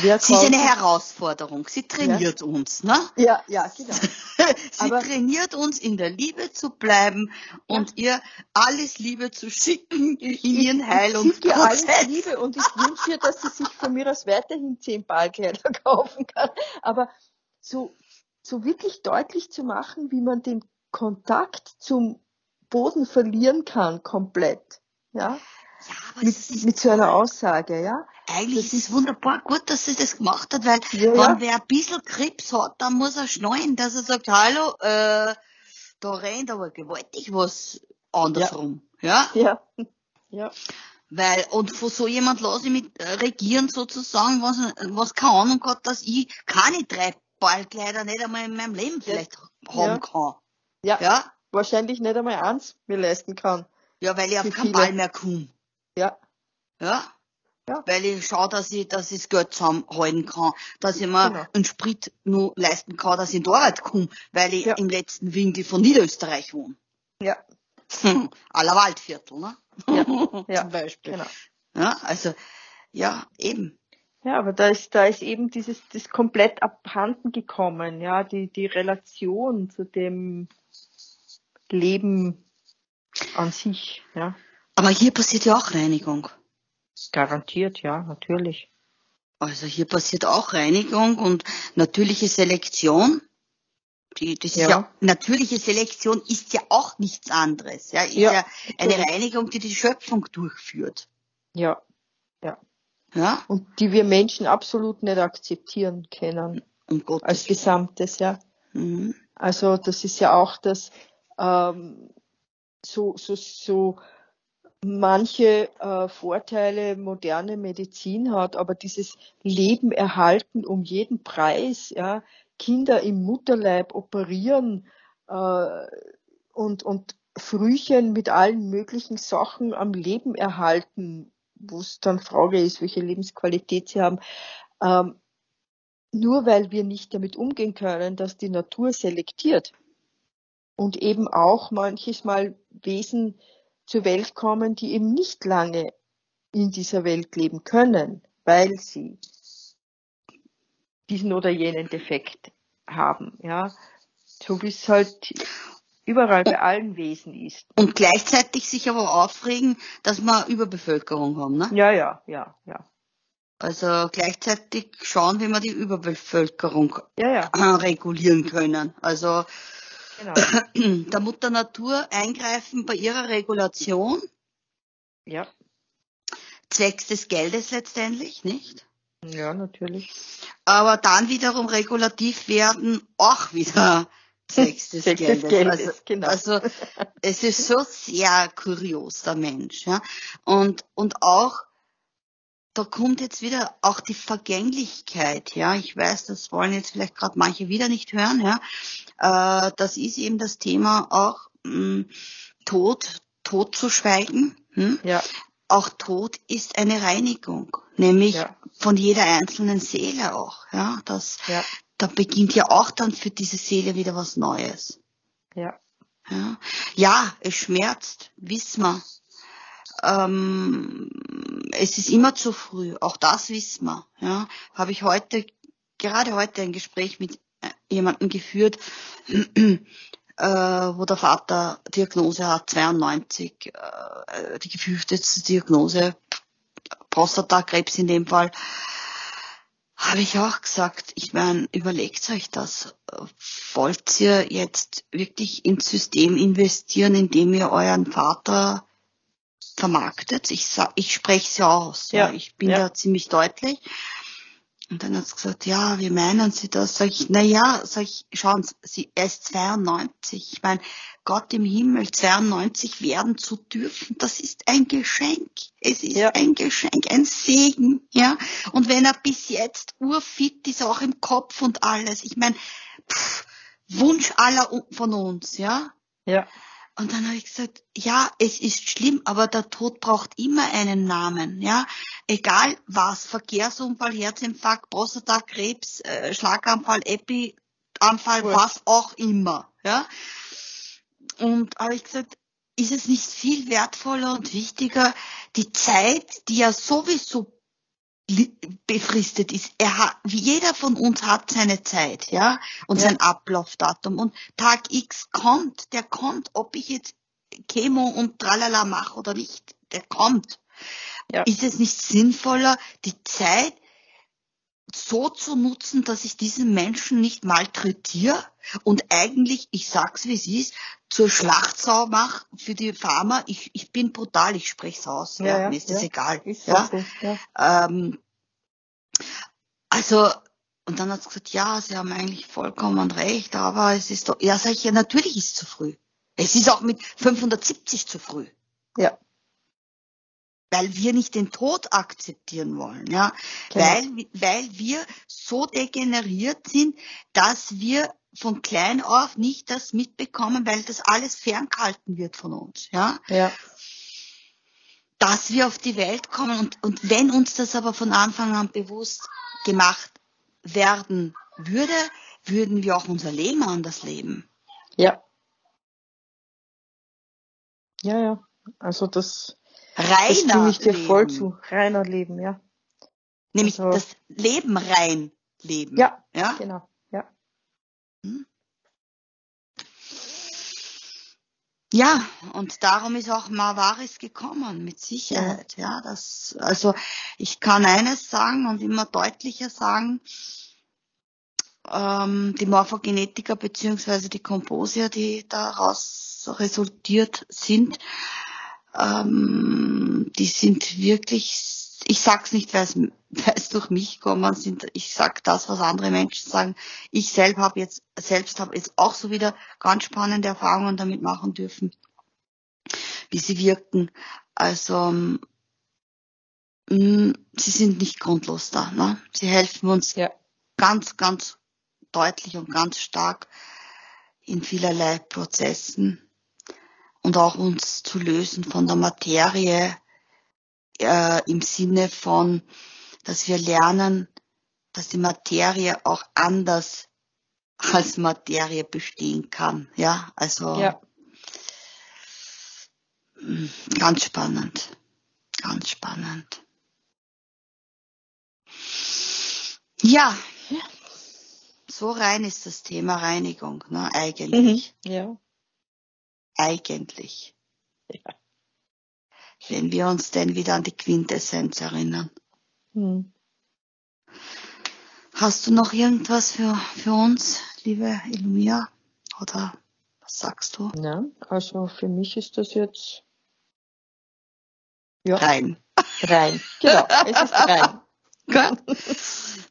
Wer Sie ist eine Herausforderung. Sie trainiert ja. uns, ne? Ja, ja, genau. Sie Aber trainiert uns, in der Liebe zu bleiben und ihr alles Liebe zu schicken in ihren Heilungsprozess. Ich schicke alles Liebe und ich wünsche ihr, dass sie sich von mir aus weiterhin zehn Ballkleider kaufen kann. Aber so, so wirklich deutlich zu machen, wie man den Kontakt zum Boden verlieren kann, komplett. Ja, ja mit, mit so einer Aussage, ja. Eigentlich das ist es wunderbar gut, dass sie das gemacht hat, weil ja, wenn ja. wer ein bisschen Krebs hat, dann muss er schneiden, dass er sagt, hallo, äh, da rennt aber gewaltig was andersrum. Ja. Ja. ja. Weil, und von so jemand lasse ich mich äh, regieren sozusagen, was, was keine Ahnung hat, dass ich keine drei Ballkleider nicht einmal in meinem Leben vielleicht ja. haben kann. Ja. ja. Wahrscheinlich nicht einmal eins mir leisten kann. Ja, weil ich auf keinen Ball mehr komme. Ja. Ja. Ja. Weil ich schaue, dass ich, dass ich das Geld zusammenhalten kann, dass ich mir genau. einen Sprit nur leisten kann, dass ich in die Arbeit komme, weil ich ja. im letzten Winkel von Niederösterreich wohne. Ja. Hm, aller Waldviertel, ne? Ja. ja. Zum Beispiel. Genau. Ja, also, ja, eben. Ja, aber da ist, da ist eben dieses, das komplett abhanden gekommen, ja, die, die Relation zu dem Leben an sich, ja. Aber hier passiert ja auch Reinigung. Garantiert, ja, natürlich. Also hier passiert auch Reinigung und natürliche Selektion. Die, das ja. ist ja, natürliche Selektion ist ja auch nichts anderes. Ja, ist ja, ja eine Reinigung, die die Schöpfung durchführt. Ja, ja. Ja. Und die wir Menschen absolut nicht akzeptieren können. Um Gottes als Gesamtes, ja. Mhm. Also das ist ja auch das ähm, so so so manche äh, Vorteile moderne Medizin hat, aber dieses Leben erhalten um jeden Preis, ja, Kinder im Mutterleib operieren äh, und, und Frühchen mit allen möglichen Sachen am Leben erhalten, wo es dann Frage ist, welche Lebensqualität sie haben. Ähm, nur weil wir nicht damit umgehen können, dass die Natur selektiert und eben auch manches Mal Wesen zur Welt kommen, die eben nicht lange in dieser Welt leben können, weil sie diesen oder jenen Defekt haben, ja. So wie es halt überall bei allen Wesen ist. Und gleichzeitig sich aber aufregen, dass wir Überbevölkerung haben, ne? Ja, ja, ja, ja. Also gleichzeitig schauen, wie wir die Überbevölkerung ja, ja. regulieren können. Also genau. der Mutter Natur eingreifen bei ihrer Regulation. Ja. Zwecks des Geldes letztendlich, nicht? Ja, natürlich. Aber dann wiederum regulativ werden, auch wieder zwecks des Zwecks Geldes. Des Geldes also, genau. also es ist so sehr kurios, der Mensch. Ja? Und, und auch da kommt jetzt wieder auch die Vergänglichkeit, ja. Ich weiß, das wollen jetzt vielleicht gerade manche wieder nicht hören, ja. Äh, das ist eben das Thema auch mh, hm, Tod, Tod zu schweigen. Hm? Ja. Auch Tod ist eine Reinigung, nämlich ja. von jeder einzelnen Seele auch, ja. Das, ja. Da beginnt ja auch dann für diese Seele wieder was Neues. Ja. Ja, ja es schmerzt, wissen wir ähm, es ist immer zu früh, auch das wissen wir. Ja. Habe ich heute, gerade heute ein Gespräch mit äh, jemandem geführt, äh, wo der Vater Diagnose hat, 92, äh, die gefürchtete Diagnose, Prostatakrebs in dem Fall. Habe ich auch gesagt, ich meine, überlegt euch das. Wollt ihr jetzt wirklich ins System investieren, indem ihr euren Vater vermarktet. Ich ich spreche es ja aus. Ja. ja. Ich bin ja. da ziemlich deutlich. Und dann hat sie gesagt, ja, wie meinen Sie das? Sag ich, na ja, sag ich, schauen Sie, er ist 92. Ich meine, Gott im Himmel, 92 werden zu dürfen, das ist ein Geschenk. Es ist ja. ein Geschenk, ein Segen, ja. Und wenn er bis jetzt urfit ist, auch im Kopf und alles. Ich meine, Wunsch aller von uns, ja. Ja. Und dann habe ich gesagt, ja, es ist schlimm, aber der Tod braucht immer einen Namen, ja. Egal was, Verkehrsunfall, Herzinfarkt, Prostatakrebs, äh, Schlaganfall, Epi-Anfall, cool. was auch immer, ja. Und habe ich gesagt, ist es nicht viel wertvoller und wichtiger, die Zeit, die ja sowieso befristet ist. Er hat, jeder von uns hat seine Zeit, ja, und ja. sein Ablaufdatum. Und Tag X kommt, der kommt, ob ich jetzt Chemo und Tralala mache oder nicht, der kommt. Ja. Ist es nicht sinnvoller, die Zeit so zu nutzen, dass ich diesen Menschen nicht malträtiere und eigentlich, ich sag's wie es ist, zur Schlachtsau mache für die Farmer. Ich, ich bin brutal, ich spreche aus. Ja, ja, mir ist das egal. Ja. So, ähm, also, und dann hat sie gesagt, ja, sie haben eigentlich vollkommen recht, aber es ist doch, ja, sag ich, ja, natürlich ist es zu früh. Es ist auch mit 570 zu früh. Ja weil wir nicht den Tod akzeptieren wollen, ja, genau. weil, weil wir so degeneriert sind, dass wir von klein auf nicht das mitbekommen, weil das alles ferngehalten wird von uns, ja. Ja. Dass wir auf die Welt kommen und, und wenn uns das aber von Anfang an bewusst gemacht werden würde, würden wir auch unser Leben anders leben. Ja. Ja, ja. Also das, reiner das stimme ich dir leben. voll zu. Reiner Leben, ja. Nämlich also, das Leben rein leben. Ja, ja? genau, ja. Hm? Ja, und darum ist auch Marvaris gekommen, mit Sicherheit. Ja, das, also ich kann eines sagen und immer deutlicher sagen, ähm, die Morphogenetiker beziehungsweise die Komposier, die daraus resultiert sind, ähm, die sind wirklich, ich sag's nicht, weil es durch mich kommen sind, ich sag das, was andere Menschen sagen. Ich selbst habe jetzt, selbst habe jetzt auch so wieder ganz spannende Erfahrungen damit machen dürfen. wie sie wirken. Also mh, mm, sie sind nicht grundlos da. Ne? Sie helfen uns ja. ganz, ganz deutlich und ganz stark in vielerlei Prozessen und auch uns zu lösen von der Materie äh, im Sinne von, dass wir lernen, dass die Materie auch anders als Materie bestehen kann. Ja, also ja. Ganz spannend, ganz spannend. Ja, so rein ist das Thema Reinigung, ne, eigentlich. Mhm, ja. Eigentlich. Ja. Wenn wir uns denn wieder an die Quintessenz erinnern. Mhm. Hast du noch irgendwas für, für uns, liebe Ilmia? Oder was sagst du? Ja, also für mich ist das jetzt ja. rein. Rein, genau, es ist rein. Gut.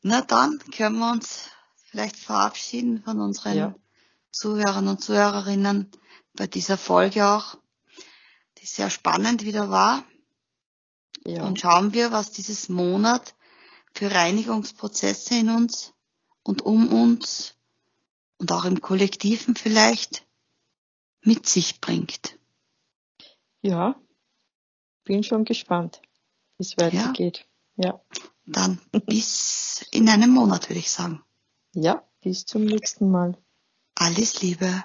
Na dann können wir uns vielleicht verabschieden von unseren ja. Zuhörern und Zuhörerinnen bei dieser Folge auch, die sehr spannend wieder war. Ja. Und schauen wir, was dieses Monat für Reinigungsprozesse in uns und um uns und auch im Kollektiven vielleicht mit sich bringt. Ja, bin schon gespannt, wie es weitergeht. Ja. ja. Dann bis in einem Monat, würde ich sagen. Ja, bis zum nächsten Mal. Alles Liebe.